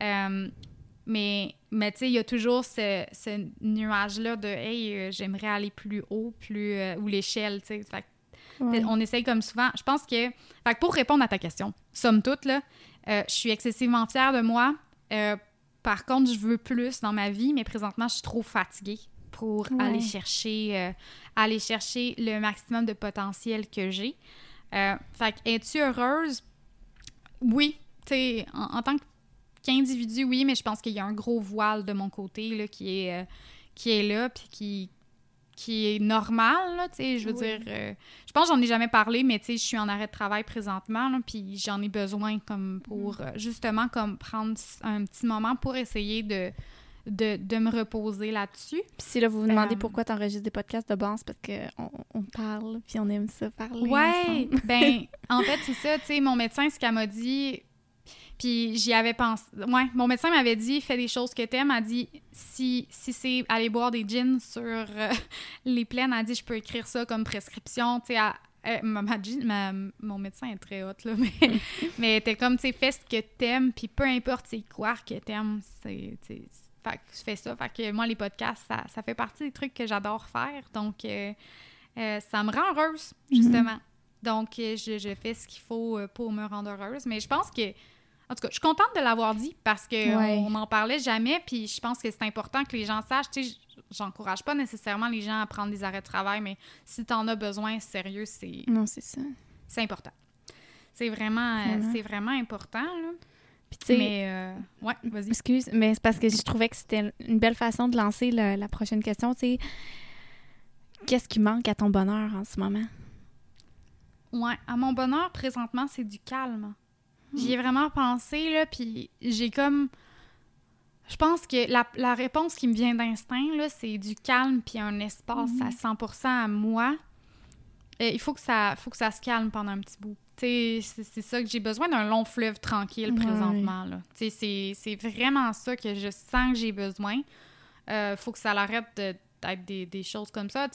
Euh, mais, mais tu sais, il y a toujours ce, ce nuage-là de « Hey, euh, j'aimerais aller plus haut, plus... euh, ou l'échelle, tu sais. Que Ouais. on essaye comme souvent. Je pense que. Fait que pour répondre à ta question, somme toute, là, euh, je suis excessivement fière de moi. Par contre, je veux plus dans ma vie, mais présentement, je suis trop fatiguée pour Ouais. aller chercher aller chercher le maximum de potentiel que j'ai. Fait que, es-tu heureuse? Oui. Tu sais, en, en tant qu'individu, oui, mais je pense qu'il y a un gros voile de mon côté là, qui, est, euh, qui est là, puis qui, qui est normal, là, tu sais, je veux Oui. dire... euh, je pense que j'en ai jamais parlé, mais tu sais, je suis en arrêt de travail présentement, là, puis j'en ai besoin comme pour, euh, justement, comme prendre un petit moment pour essayer de, de, de me reposer là-dessus. Puis si là, vous vous demandez Euh, pourquoi tu enregistres des podcasts de base, parce qu'on on parle, puis on aime ça parler. Ouais, ben, [laughs] en fait, c'est ça, tu sais, mon médecin, ce qu'elle m'a dit, puis j'y avais pensé. Ouais, mon médecin m'avait dit, fais des choses que t'aimes. Elle dit, si, si c'est aller boire des gins sur euh, [laughs] les plaines, elle dit, je peux écrire ça comme prescription, tu sais, ma, ma gin- ma- mon médecin est très hot, là, [laughs] mais, mais t'es comme, tu sais, fais ce que t'aimes, puis peu importe c'est quoi que t'aimes, c'est, fait que je fais ça. Fait que moi, les podcasts, ça, ça fait partie des trucs que j'adore faire, donc euh, euh, ça me rend heureuse, justement. Donc, je, je fais ce qu'il faut pour me rendre heureuse. Mais je pense que, en tout cas, je suis contente de l'avoir dit parce que Ouais. on n'en parlait jamais. Puis je pense que c'est important que les gens sachent. Tu sais, j'encourage pas nécessairement les gens à prendre des arrêts de travail, mais si tu en as besoin, sérieux, c'est Non, c'est ça. c'est important. C'est vraiment, euh, Vraiment. c'est vraiment important. Là. Puis tu sais, Mais, euh, ouais, vas-y. excuse, mais c'est parce que je trouvais que c'était une belle façon de lancer le- la prochaine question. Tu sais, qu'est-ce qui manque à ton bonheur en ce moment? Ouais, à mon bonheur, présentement, c'est du calme. J'y ai vraiment pensé, là, puis j'ai comme... Je pense que la, la réponse qui me vient d'instinct, là, c'est du calme puis un espace à 100% à moi. euh, il faut que, ça, faut que ça se calme pendant un petit bout. C'est c'est ça que j'ai besoin d'un long fleuve tranquille présentement. là. Tu sais, C'est c'est vraiment ça que je sens que j'ai besoin. Il faut que ça l'arrête de- d'être des, des choses comme ça.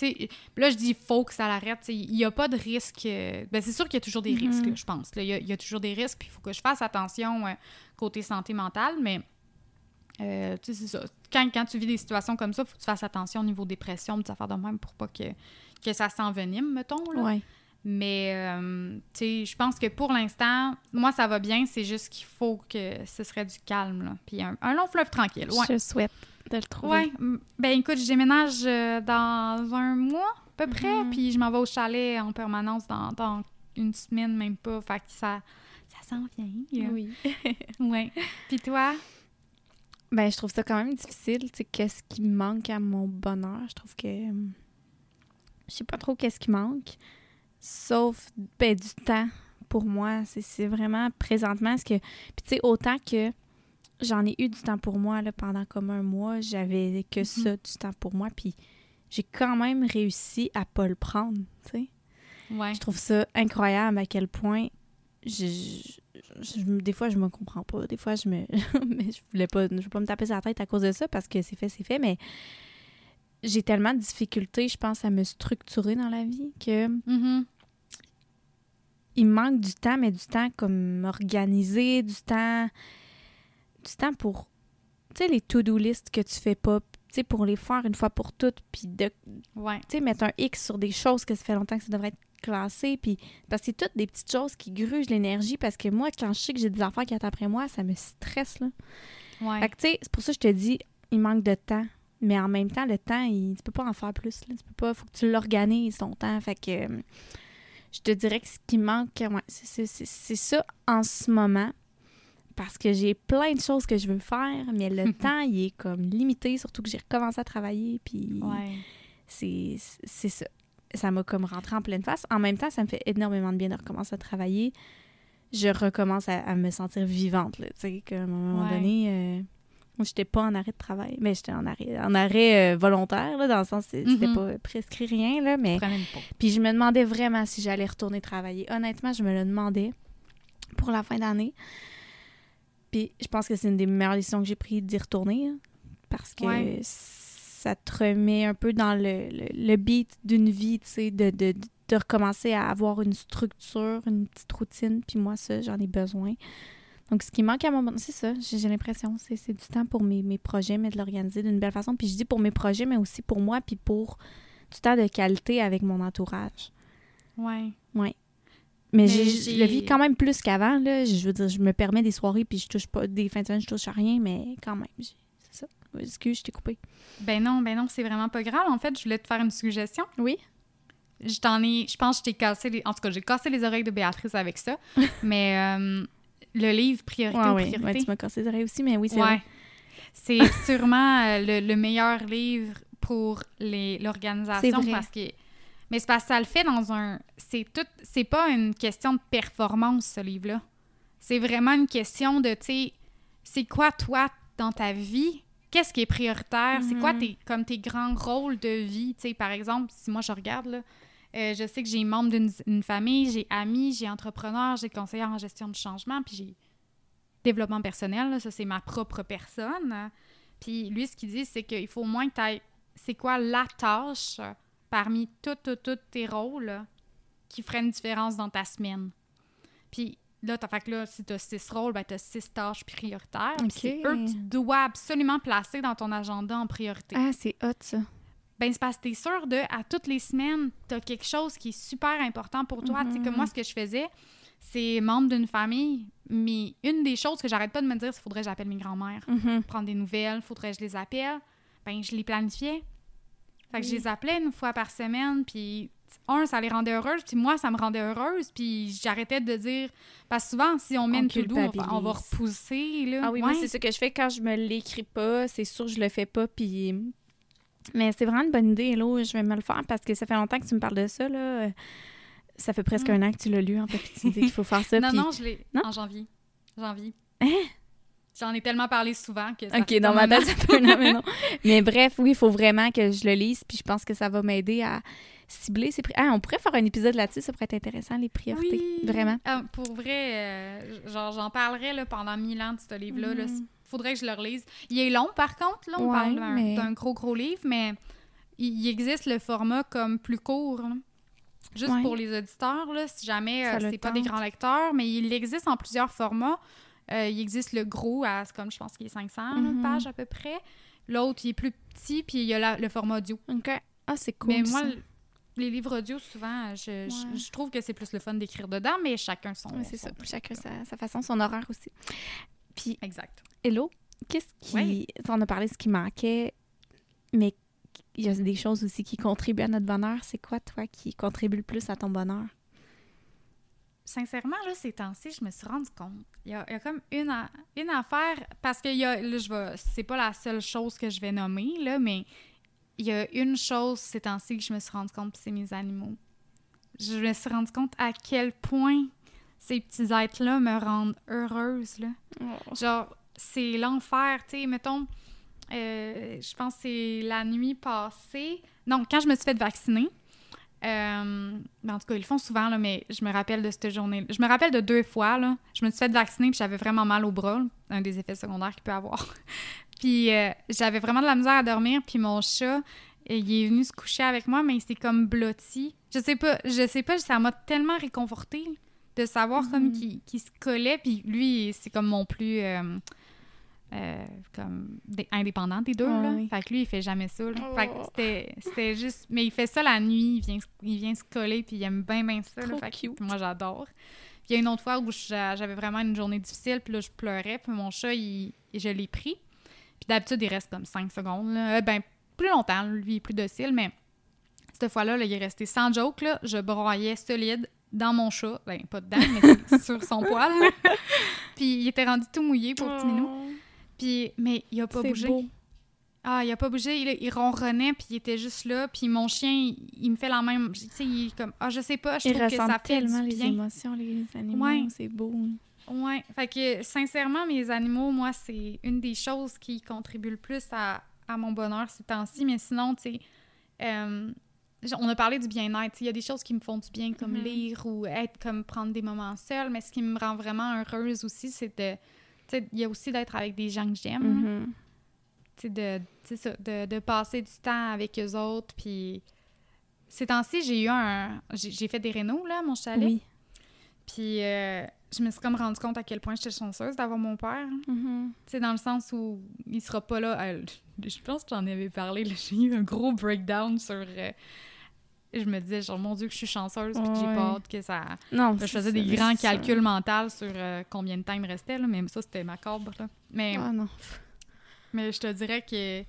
Là, je dis faut que ça l'arrête. Il n'y a pas de risque. euh, Ben, c'est sûr qu'il y a toujours des Mhm. risques, je pense. Il y, a, il y a toujours des risques, puis il faut que je fasse attention euh, côté santé mentale, mais euh, c'est ça. Quand, quand tu vis des situations comme ça, il faut que tu fasses attention au niveau dépression, des affaires de même pour pas que, que ça s'envenime, mettons. Là. Ouais. Mais, je pense que pour l'instant, moi, ça va bien. C'est juste qu'il faut que ce serait du calme, là. Puis un, un long fleuve tranquille. Ouais. Je souhaite de le trouver. Ouais. Mm, Ben, écoute, je déménage euh, dans un mois, à peu près. Mhm. Puis je m'en vais au chalet en permanence dans, dans une semaine, même pas. Fait que ça, ça s'en vient. Oui. [laughs] Ouais. Puis toi? Ben, je trouve ça quand même difficile. Tu sais, qu'est-ce qui manque à mon bonheur? Je trouve que. hum, Je sais pas trop qu'est-ce qui manque. Sauf, ben, du temps. Pour moi, c'est c'est vraiment présentement ce que. Puis, tu sais, autant que j'en ai eu du temps pour moi là, pendant comme un mois, j'avais que Mhm. ça, du temps pour moi. Puis, j'ai quand même réussi à pas le prendre, tu sais. Ouais. Je trouve ça incroyable à quel point je, je- je- des fois je me comprends pas des fois je me [laughs] mais je voulais pas je veux pas me taper sur la tête à cause de ça parce que c'est fait c'est fait mais j'ai tellement de difficultés je pense à me structurer dans la vie que Mhm. il me manque du temps mais du temps comme organisé du temps du temps pour tu sais les to-do list que tu fais pas tu sais pour les faire une fois pour toutes puis de Ouais. tu sais, mettre un X sur des choses que ça fait longtemps que ça devrait être classé. Puis, parce que c'est toutes des petites choses qui grugent l'énergie. Parce que moi, quand je sais que j'ai des affaires qui attendent après moi, ça me stresse, là. Ouais. Fait que, tu sais, c'est pour ça que je te dis, il manque de temps. Mais en même temps, le temps, il, tu peux pas en faire plus, là. Tu peux pas, faut que tu l'organises, ton temps. Fait que, euh, je te dirais que ce qui manque, ouais, c'est ça en ce moment. Parce que j'ai plein de choses que je veux faire, mais le [laughs] temps, il est comme limité, surtout que j'ai recommencé à travailler. Puis, Ouais. c'est ça. Ça m'a comme rentré en pleine face. En même temps, ça me fait énormément de bien de recommencer à travailler. Je recommence à, à me sentir vivante, là, tu sais, qu'à un moment Ouais. donné, euh, moi, j'étais pas en arrêt de travail, mais j'étais en arrêt, en arrêt euh, volontaire, là, dans le sens, c'était Mhm. pas prescrit rien, là, mais... Puis je me demandais vraiment si j'allais retourner travailler. Honnêtement, je me le demandais pour la fin d'année. Puis je pense que c'est une des meilleures décisions que j'ai prises d'y retourner. hein, parce que Ouais. ça te remet un peu dans le, le, le beat d'une vie, tu sais, de, de, de recommencer à avoir une structure, une petite routine. Puis moi, ça, j'en ai besoin. Donc, ce qui manque à mon... C'est ça, j'ai l'impression. C'est c'est du temps pour mes, mes projets, mais de l'organiser d'une belle façon. Puis je dis pour mes projets, mais aussi pour moi, puis pour du temps de qualité avec mon entourage. Ouais. Mais, je le vis quand même plus qu'avant. là. Je veux dire, je me permets des soirées puis je touche pas des fins de semaine, je touche à rien, mais quand même, c'est ça. Excuse, je t'ai coupé. Ben non, ben non, c'est vraiment pas grave. En fait, je voulais te faire une suggestion. Oui. Je t'en ai, je pense que je t'ai cassé les, en tout cas, j'ai cassé les oreilles de Béatrice avec ça. [laughs] mais euh, le livre Priorité Ouais, aux ouais, priorités. ouais, tu m'as cassé les oreilles aussi, mais oui, c'est Ouais. vrai. C'est sûrement euh, le, le meilleur livre pour l'organisation parce que mais c'est parce que ça le fait dans un c'est tout c'est pas une question de performance ce livre là. C'est vraiment une question de tu sais c'est quoi toi dans ta vie? Qu'est-ce qui est prioritaire? C'est quoi Mhm. tes comme tes grands rôles de vie, tu sais par exemple, si moi je regarde là euh, je sais que j'ai membre d'une une famille, j'ai amis, j'ai entrepreneur, j'ai conseillère en gestion de changement, puis j'ai développement personnel, là, ça c'est ma propre personne. Puis lui, ce qu'il dit, c'est qu'il faut au moins que tu. C'est quoi la tâche parmi tous tes rôles qui ferait une différence dans ta semaine? Puis là, t'as fait que là, si tu as six rôles, ben, tu as six tâches prioritaires. C'est eux que tu dois absolument placer dans ton agenda en priorité. Ah, c'est hot, ça. Ben, c'est parce que t'es sûr de, à toutes les semaines, t'as quelque chose qui est super important pour toi. Tu sais, comme Mhm. moi, ce que je faisais, c'est membre d'une famille, mais une des choses que j'arrête pas de me dire, c'est faudrait que j'appelle mes grands-mères, Mhm. prendre des nouvelles, faudrait que je les appelle. Ben, je les planifiais. Fait que je les appelais une fois par semaine, puis un, ça les rendait heureuses, puis moi, ça me rendait heureuse, puis j'arrêtais de dire... Parce que souvent, si on met On une on, va- on va culpabilise. repousser, là. Ah oui, moi, c'est ce que je fais quand je me l'écris pas. C'est sûr, je le fais pas. Puis. Mais c'est vraiment une bonne idée, Hello. Je vais me le faire parce que ça fait longtemps que tu me parles de ça, là. Ça fait presque Mm. un an que tu l'as lu, en fait. Puis tu me dis qu'il faut faire ça. [laughs] Non, non, je l'ai en janvier. Janvier. Hein? J'en ai tellement parlé souvent que ça OK, dans ma tête, ça fait un [laughs] mais non. Mais bref, oui, il faut vraiment que je le lise, puis je pense que ça va m'aider à cibler ces priorités. Ah, on pourrait faire un épisode là-dessus, ça pourrait être intéressant, les priorités. Oui. Vraiment. Ah, pour vrai, euh, genre, j'en parlerai là, pendant mille ans de ce livre-là. là. Mhm. Faudrait que je le relise. Il est long, par contre. Là, on Ouais, parle d'un mais- gros, gros livre, mais il, il existe le format comme plus court. là. Juste Ouais. pour les auditeurs, là, si jamais euh, c'est pas des grands lecteurs, mais il existe en plusieurs formats. Euh, il existe le gros, à, comme je pense qu'il est 500 là, Mhm. pages à peu près. L'autre, il est plus petit, puis il y a la- le format audio. OK. Ah, c'est cool. mais moi, ça. les livres audio, souvent, je, je- Ouais. je trouve que c'est plus le fun d'écrire dedans, mais chacun son. Ouais, c'est ça. Chacun sa façon, son horaire aussi. Puis, Exact. Hello, qu'est-ce qui. Ouais. On a parlé de ce qui manquait, mais il y a des choses aussi qui contribuent à notre bonheur. C'est quoi, toi, qui contribue le plus à ton bonheur? Sincèrement, là, ces temps-ci, je me suis rendu compte. Il y a, il y a comme une, a- une affaire, parce que il y a, là, je vais, c'est pas la seule chose que je vais nommer, là, mais il y a une chose ces temps-ci que je me suis rendu compte, c'est mes animaux. Je me suis rendu compte à quel point ces petits êtres-là me rendent heureuse, là. Genre, c'est l'enfer, tu sais, mettons, euh, je pense que c'est la nuit passée. Non, quand je me suis fait vacciner, euh, ben, en tout cas, ils le font souvent, là, mais je me rappelle de cette journée. Je me rappelle de deux fois, là. Je me suis fait vacciner puis j'avais vraiment mal au bras, là, un des effets secondaires qu'il peut avoir. [laughs] puis euh, j'avais vraiment de la misère à dormir, puis mon chat, il est venu se coucher avec moi, mais il s'est comme blotti. Je sais pas, je sais pas, ça m'a tellement réconfortée de savoir comme Mhm. qu'il qu'il se collait, puis lui, c'est comme mon plus... euh, euh, comme des- indépendant des deux, là. Ouais. Fait que lui, il fait jamais ça, là. Fait que Oh. c'était- c'était juste... Mais il fait ça la nuit, il vient, se- il vient se coller, puis il aime bien, bien ça, là. Trop Fait que moi, j'adore. Puis il y a une autre fois où j'a- j'avais vraiment une journée difficile, puis là, je pleurais, puis mon chat, il, je l'ai pris. Puis d'habitude, il reste comme 5 secondes, là. Euh, Ben, plus longtemps, lui, il est plus docile, mais cette fois-là, là, il est resté sans joke, là. Je broyais solide dans mon chat. Ben, pas dedans, mais [laughs] sur son poil. puis il était rendu tout mouillé pour petit minou. Puis, mais il a pas bougé. beau. Ah, il a pas bougé. Il, il ronronnait, puis il était juste là. Puis mon chien, il, il me fait la même. Tu sais, il est comme. Ah, je sais pas, je Ils trouve que ça ressentent fait tellement du les émotions, les animaux. Ouais. C'est beau. Ouais. Fait que, sincèrement, mes animaux, moi, c'est une des choses qui contribue le plus à, à mon bonheur ces temps-ci. Mais sinon, tu sais, euh, on a parlé du bien-être. Il y a des choses qui me font du bien, comme Mhm. lire ou être comme prendre des moments seuls. Mais ce qui me rend vraiment heureuse aussi, c'est de. Il y a aussi d'être avec des gens que j'aime. Mhm. tu sais, de, ça, de, de passer du temps avec eux autres. Puis ces temps-ci, j'ai eu un. J'ai j'ai fait des rénaux, là, à mon chalet. Oui. Puis euh, je me suis comme rendu compte à quel point j'étais chanceuse d'avoir mon père. Tu sais, dans le sens où il sera pas là. euh, je pense que j'en avais parlé. J'ai eu un gros breakdown sur. euh, je me disais, genre, mon Dieu, que je suis chanceuse, puis que j'ai pas hâte que ça. Non, je faisais des grands calculs mentaux sur euh, combien de temps il me restait, là, mais ça, c'était macabre. Là. Mais Ah non. mais je te dirais que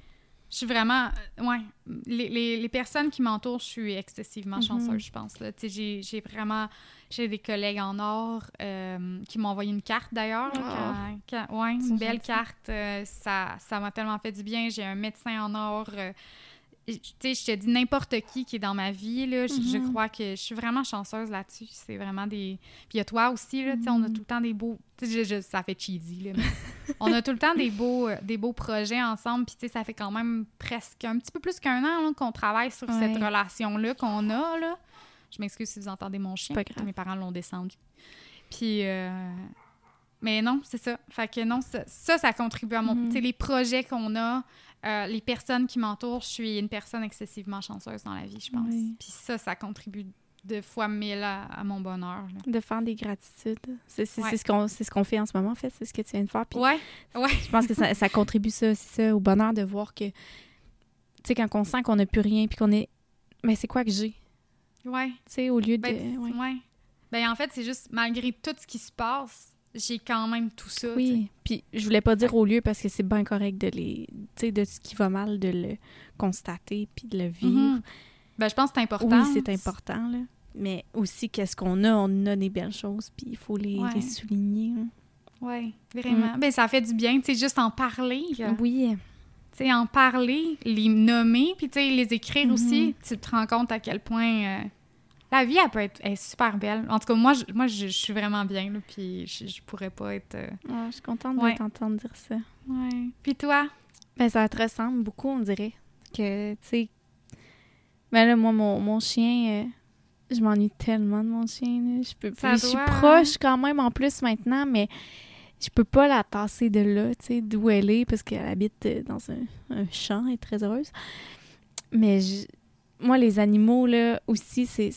je suis vraiment. euh, Ouais. Les, les- les personnes qui m'entourent, je suis excessivement Mhm. chanceuse, je pense. là. J'ai- j'ai vraiment. J'ai des collègues en or euh, qui m'ont envoyé une carte d'ailleurs. quand- ouais, une belle carte. euh, ça ça m'a tellement fait du bien. J'ai un médecin en or. euh, tu sais, je te dis n'importe qui qui est dans ma vie, là, je, je Mhm. crois que je suis vraiment chanceuse là-dessus. C'est vraiment des... Puis il y a toi aussi, là, tu sais, on a tout le temps des beaux... Je- je- ça fait cheesy, là, mais [laughs] on a tout le temps des beaux, des beaux projets ensemble, puis tu sais, ça fait quand même presque un petit peu plus qu'un an qu'on travaille sur Ouais. cette relation-là qu'on a, là. Je m'excuse si vous entendez mon chien. Pas grave. Mes parents l'ont descendu. Puis... euh, Mais non, c'est ça. Fait que non, ça, ça, ça contribue à mon... Mhm. Tu sais, les projets qu'on a, euh, les personnes qui m'entourent, je suis une personne excessivement chanceuse dans la vie, je pense. Oui. Puis ça, ça contribue de fois mille à, à mon bonheur. là. De faire des gratitudes. C'est Ouais. ce qu'on ce qu'on fait en ce moment, en fait. C'est ce que tu viens de faire. Puis Ouais, ouais. je pense que ça, ça contribue ça, ça, au bonheur de voir que, tu sais, quand on sent qu'on n'a plus rien, puis qu'on est. Mais c'est quoi que j'ai? Tu Ouais. sais, au lieu de. Ben, ouais. ouais. Ben, en fait, c'est juste, malgré tout ce qui se passe, j'ai quand même tout ça. Oui, puis je voulais pas dire au lieu parce que c'est bien correct de les, tu sais, de ce qui va mal, de le constater puis de le vivre. Mhm. Ben, je pense que c'est important. Oui, c'est important là. Mais aussi qu'est-ce qu'on a, on a des belles choses puis il faut les, Ouais. les souligner. hein. Oui, vraiment. Ben, ça fait du bien, tu sais, juste en parler. Oui, Tu sais, en parler, les nommer, puis tu sais, les écrire Mhm. aussi. Tu te rends compte à quel point euh, la vie, elle peut être elle est super belle. En tout cas, moi, je, moi, je, je suis vraiment bien, là, puis je, je pourrais pas être... euh, Ouais, je suis contente Ouais. de t'entendre dire ça. Ouais. Puis toi? Ben, ça te ressemble beaucoup, on dirait. Que, tu sais. Ben là, moi, mon, mon chien, euh, je m'ennuie tellement de mon chien. là. Je peux plus. Je suis hein? proche quand même en plus maintenant, mais je peux pas la tasser de là, tu sais, d'où elle est, parce qu'elle habite euh, dans un, un champ, elle est très heureuse. Mais je- moi, les animaux, là, aussi, c'est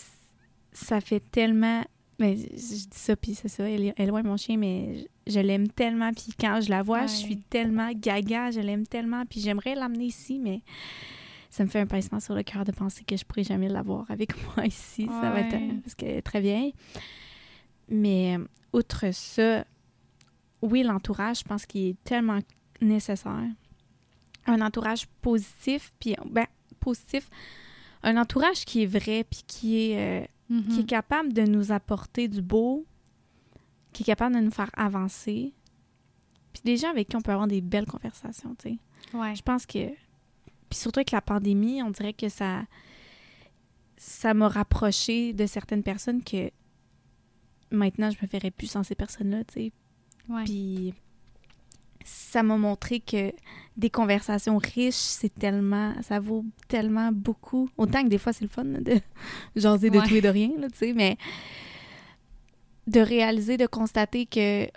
ça fait tellement. Mais je, dis ça, puis c'est ça, elle est loin mon chien, mais je, je l'aime tellement. Puis quand je la vois, Ouais. je suis tellement gaga, je l'aime tellement. Puis j'aimerais l'amener ici, mais ça me fait un pincement sur le cœur de penser que je pourrais jamais l'avoir avec [laughs] moi ici. Ça va être. Un- parce qu'elle est très vieille. Mais euh, outre ça, oui, l'entourage, je pense qu'il est tellement nécessaire. Un entourage positif, puis ben, positif, un entourage qui est vrai, puis qui est, euh, qui Mhm. est capable de nous apporter du beau, qui est capable de nous faire avancer, puis des gens avec qui on peut avoir des belles conversations, tu sais. Ouais. Je pense que, puis surtout avec la pandémie, on dirait que ça, ça m'a rapproché de certaines personnes que maintenant je me ferais plus sans ces personnes-là, tu sais. Ouais. Puis ça m'a montré que des conversations riches, c'est tellement, ça vaut tellement beaucoup. Autant que des fois c'est le fun là, de [laughs] jaser de Ouais. tout et de rien, là, tu sais, mais de réaliser, de constater que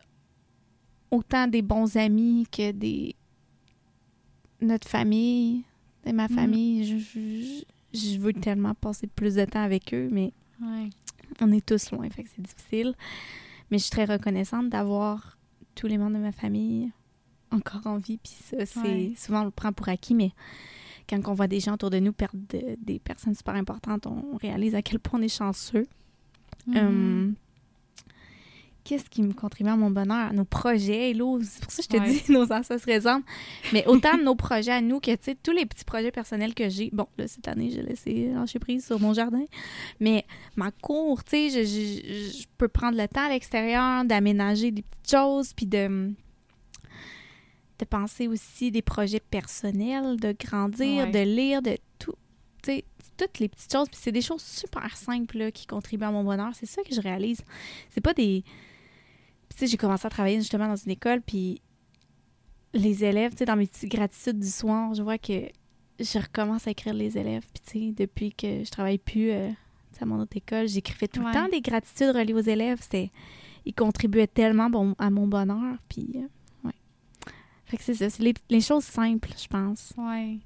autant des bons amis que des notre famille, et ma Mhm. famille, je, je- je veux tellement passer plus de temps avec eux, mais Ouais. on est tous loin, fait que c'est difficile. Mais je suis très reconnaissante d'avoir tous les membres de ma famille encore en vie. Puis ça, c'est Ouais. souvent on le prend pour acquis, mais quand on voit des gens autour de nous perdre de- des personnes super importantes, on réalise à quel point on est chanceux. Mhm. Hum, Qu'est-ce qui me contribue à mon bonheur? Nos projets, Hello, c'est pour ça que je te Ouais. dis, [laughs] nos ancêtres se ressemblent. Mais autant de nos projets à nous que, tu sais, tous les petits projets personnels que j'ai. Bon, là, cette année, j'ai laissé lâcher prise sur mon jardin. Mais ma cour, tu sais, je, je- je peux prendre le temps à l'extérieur d'aménager des petites choses, puis de, de penser aussi des projets personnels, de grandir, Ouais. de lire, de tout. Tu sais, toutes les petites choses. Puis c'est des choses super simples là, qui contribuent à mon bonheur. C'est ça que je réalise. C'est pas des. Tu sais, j'ai commencé à travailler justement dans une école, puis les élèves, tu sais, dans mes petites gratitudes du soir, je vois que je recommence à écrire les élèves. Puis, tu sais, depuis que je travaille plus euh, à mon autre école, j'écrivais tout Ouais. le temps des gratitudes reliées aux élèves. C'était. Ils contribuaient tellement bon, à mon bonheur. Puis, euh. Fait que c'est ça. C'est les, les choses simples, je pense. Ouais.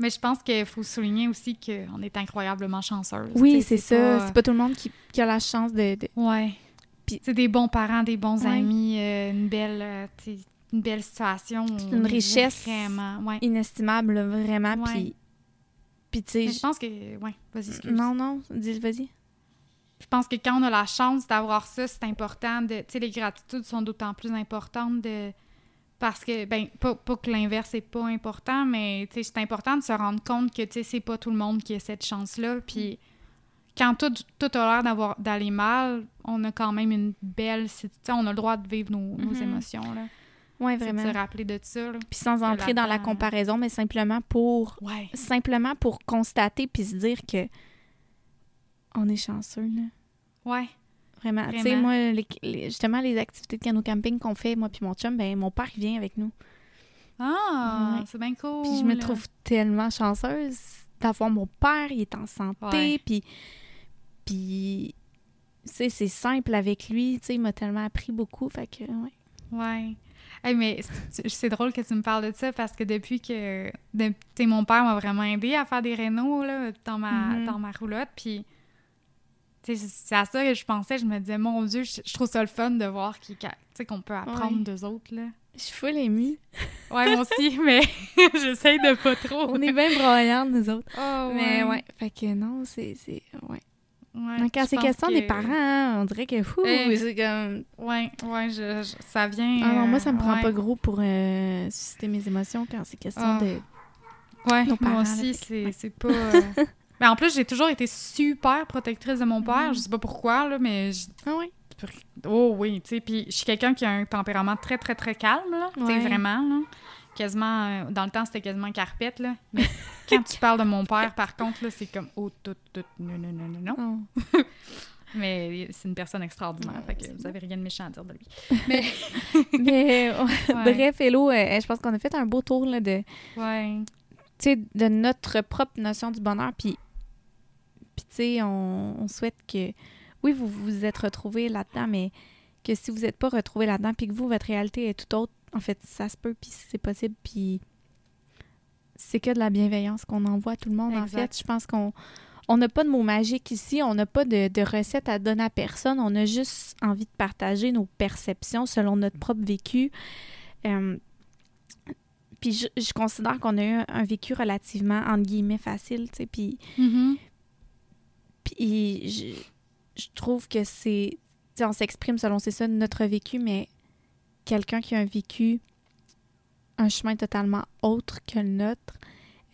Mais je pense qu'il faut souligner aussi qu'on est incroyablement chanceuse. Oui, c'est ça. pas- C'est pas tout le monde qui, qui a la chance de. de- Ouais. Puis- c'est des bons parents, des bons Ouais. amis, euh, une belle, euh, une belle situation. Une richesse. Vraiment, ouais. inestimable, vraiment. Puis, puis tu sais. je pense que, ouais, vas-y, excuse. Non, non, dis, vas-y. Je pense que quand on a la chance d'avoir ça, c'est important de, tu sais, les gratitudes sont d'autant plus importantes de, parce que, ben, pas, pas que l'inverse est pas important, mais, c'est important de se rendre compte que, tu sais, c'est pas tout le monde qui a cette chance-là, puis quand tout, tout a l'air d'avoir d'aller mal, on a quand même une belle, on a le droit de vivre nos, nos Mhm. émotions, là. Ouais, C'est de vraiment. se rappeler de ça, là. Puis sans entrer dans la là-dedans, comparaison, mais simplement pour Ouais. simplement pour constater puis se dire que on est chanceux là. Ouais. Vraiment. Tu sais, moi, les- les- justement, les activités de canot camping qu'on fait, moi puis mon chum, ben mon père il vient avec nous. Ah, Ouais. c'est bien cool. Puis je me trouve tellement chanceuse d'avoir mon père, il est en santé, puis puis tu sais, c'est simple avec lui, tu sais, il m'a tellement appris beaucoup, fait que ouais. Ouais. Hey, mais c'est- drôle que tu me parles de ça parce que depuis que de- mon père m'a vraiment aidé à faire des rénaux là, dans, ma, Mhm. dans ma roulotte. Puis c'est à ça que je pensais. Je me disais, mon Dieu, je, je trouve ça le fun de voir qu'on peut apprendre Ouais. d'eux autres. Là. Je suis full émue. Ouais, moi aussi, [laughs] mais [laughs] j'essaye de pas trop. On est bien broyantes, nous autres. Oh, Mais ouais, fait que non, c'est ouais. ouais, Donc, quand c'est question que- des parents, hein, on dirait que fou, Eh. c'est comme Ouais, ouais, je, je- ça vient. Ah non, moi euh, ça me prend ouais. pas gros pour euh, susciter mes émotions quand c'est question Ah. de Ouais, nos parents, moi aussi, c'est pas... euh, [laughs] Mais en plus, j'ai toujours été super protectrice de mon père. Mhm. Je sais pas pourquoi, là, mais... je- Ah oui. Oh oui, tu sais, puis je suis quelqu'un qui a un tempérament très, très, très calme, là. Tu sais, Ouais. vraiment, là. quasiment. euh, Dans le temps, c'était quasiment carpette, là. Mais [laughs] quand tu parles de mon père, par contre, là, c'est comme. Oh, tout, tout. Non, non, non, non, non. Oh. [laughs] Mais c'est une personne extraordinaire. Ouais, fait que c'est vous avez rien de méchant à dire de lui. [laughs] Mais euh, Ouais. bref, Hello, euh, je pense qu'on a fait un beau tour là, de, Ouais. de notre propre notion du bonheur. Puis, puis tu sais, on, on souhaite que, oui, vous vous êtes retrouvés là-dedans, mais que si vous n'êtes pas retrouvés là-dedans, puis que vous, votre réalité est tout autre, en fait, ça se peut, puis c'est possible, puis c'est que de la bienveillance qu'on envoie à tout le monde, en fait. Je pense qu'on on n'a pas de mots magiques ici, on n'a pas de, de recettes à donner à personne, on a juste envie de partager nos perceptions selon notre propre vécu. Euh, puis je, je considère qu'on a eu un, un vécu relativement, entre guillemets, facile, tu sais, puis Mhm. Puis je, je trouve que c'est. on s'exprime selon c'est ça notre vécu, mais quelqu'un qui a un vécu, un chemin totalement autre que le nôtre,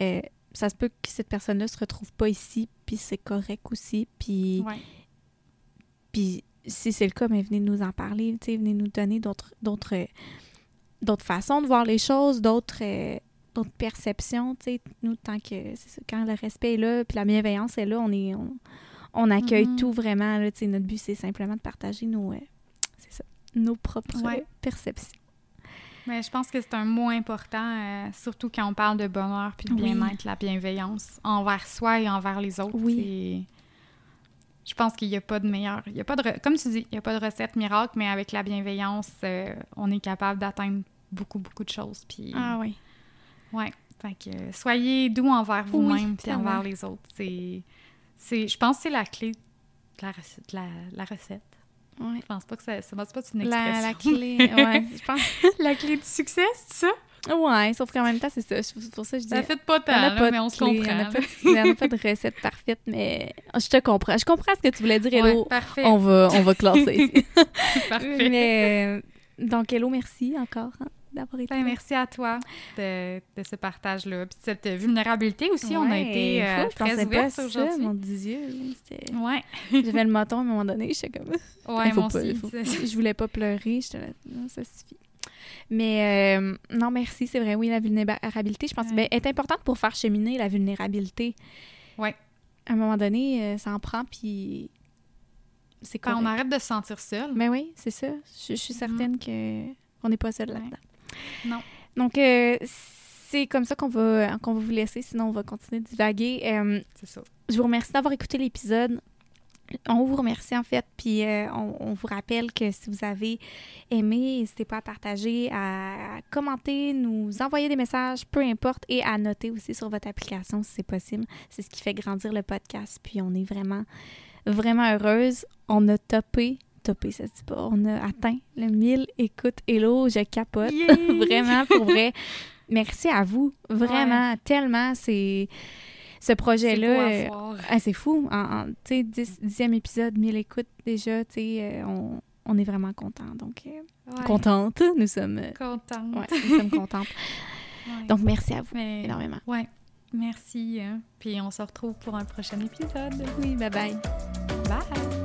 euh, ça se peut que cette personne-là se retrouve pas ici, puis c'est correct aussi. Puis, Ouais. puis si c'est le cas, mais venez nous en parler, venez nous donner d'autres d'autres euh, d'autres façons de voir les choses, d'autres euh, d'autres perceptions, tu sais, nous tant que c'est quand le respect est là, puis la bienveillance est là, on est on, on accueille Mhm. tout vraiment là, notre but c'est simplement de partager nos euh, ça, nos propres Ouais. euh, perceptions. Mais je pense que c'est un mot important, euh, surtout quand on parle de bonheur puis de Oui. bien-être, la bienveillance envers soi et envers les autres. Oui. Je pense qu'il n'y a pas de meilleur. Il y a pas de re- Comme tu dis, il n'y a pas de recette miracle, mais avec la bienveillance, euh, on est capable d'atteindre beaucoup, beaucoup de choses. Puis, Ah oui. ouais. Fait que soyez doux envers vous-même puis tellement. envers les autres. C'est, je pense que c'est la clé de la recette. La, la recette. Ouais. Je pense pas que ça, ça pas une La, clé, ouais, [laughs] je pense. la clé du succès, c'est ça? Ouais, sauf qu'en même temps, c'est ça. C'est pour ça je dis. Ça fait pas tant, là, mais de on se comprend. pas de- pas recette parfaite, mais je te comprends. Je comprends ce que tu voulais dire, Ouais, Hello. parfait. on va, on va classer ici. [laughs] Parfait. mais, donc, Hello, merci encore hein, d'avoir été Ben, merci à toi de, de ce partage-là. Puis cette vulnérabilité aussi, on a été euh, fou, je très ouvertes aujourd'hui. mon Dieu. Ouais, J'avais le menton à un moment donné, j'étais comme... ouais, [laughs] Il faut moi pas, aussi. faut- [laughs] je voulais pas pleurer, j'étais là, non, ça suffit. Mais euh, non, merci, c'est vrai, oui, la vulnérabilité, je pense, Ouais. ben, est importante pour faire cheminer la vulnérabilité. Ouais. À un moment donné, euh, ça en prend, puis c'est Quand correct. on arrête de se sentir seul. Mais oui, c'est ça. Je, je suis certaine que on n'est pas seul Ouais. Non. Donc, euh, c'est comme ça qu'on va, qu'on va vous laisser, sinon on va continuer de divaguer. Euh, C'est ça. je vous remercie d'avoir écouté l'épisode. On vous remercie en fait, puis euh, on, on vous rappelle que si vous avez aimé, n'hésitez pas à partager, à commenter, nous envoyer des messages, peu importe, et à noter aussi sur votre application si c'est possible. C'est ce qui fait grandir le podcast, puis on est vraiment, vraiment heureuse. On a topé, topé, ça se dit pas, on a atteint le 1000 écoutes. Hello, je capote. Yeah! [laughs] vraiment, pour vrai. Merci à vous, vraiment, tellement, c'est... Ce C'est projet-là, à euh, ah, c'est fou. En, en, tu sais, dix- dixième épisode, 1000 écoutes déjà, tu sais, euh, on, on est vraiment contents. Donc, euh, Ouais. contente, nous sommes, Contente. ouais, nous sommes contentes. [laughs] Donc, merci à vous Mais- énormément. ouais. Merci. hein. Puis on se retrouve pour un prochain épisode. Oui, bye bye. Bye!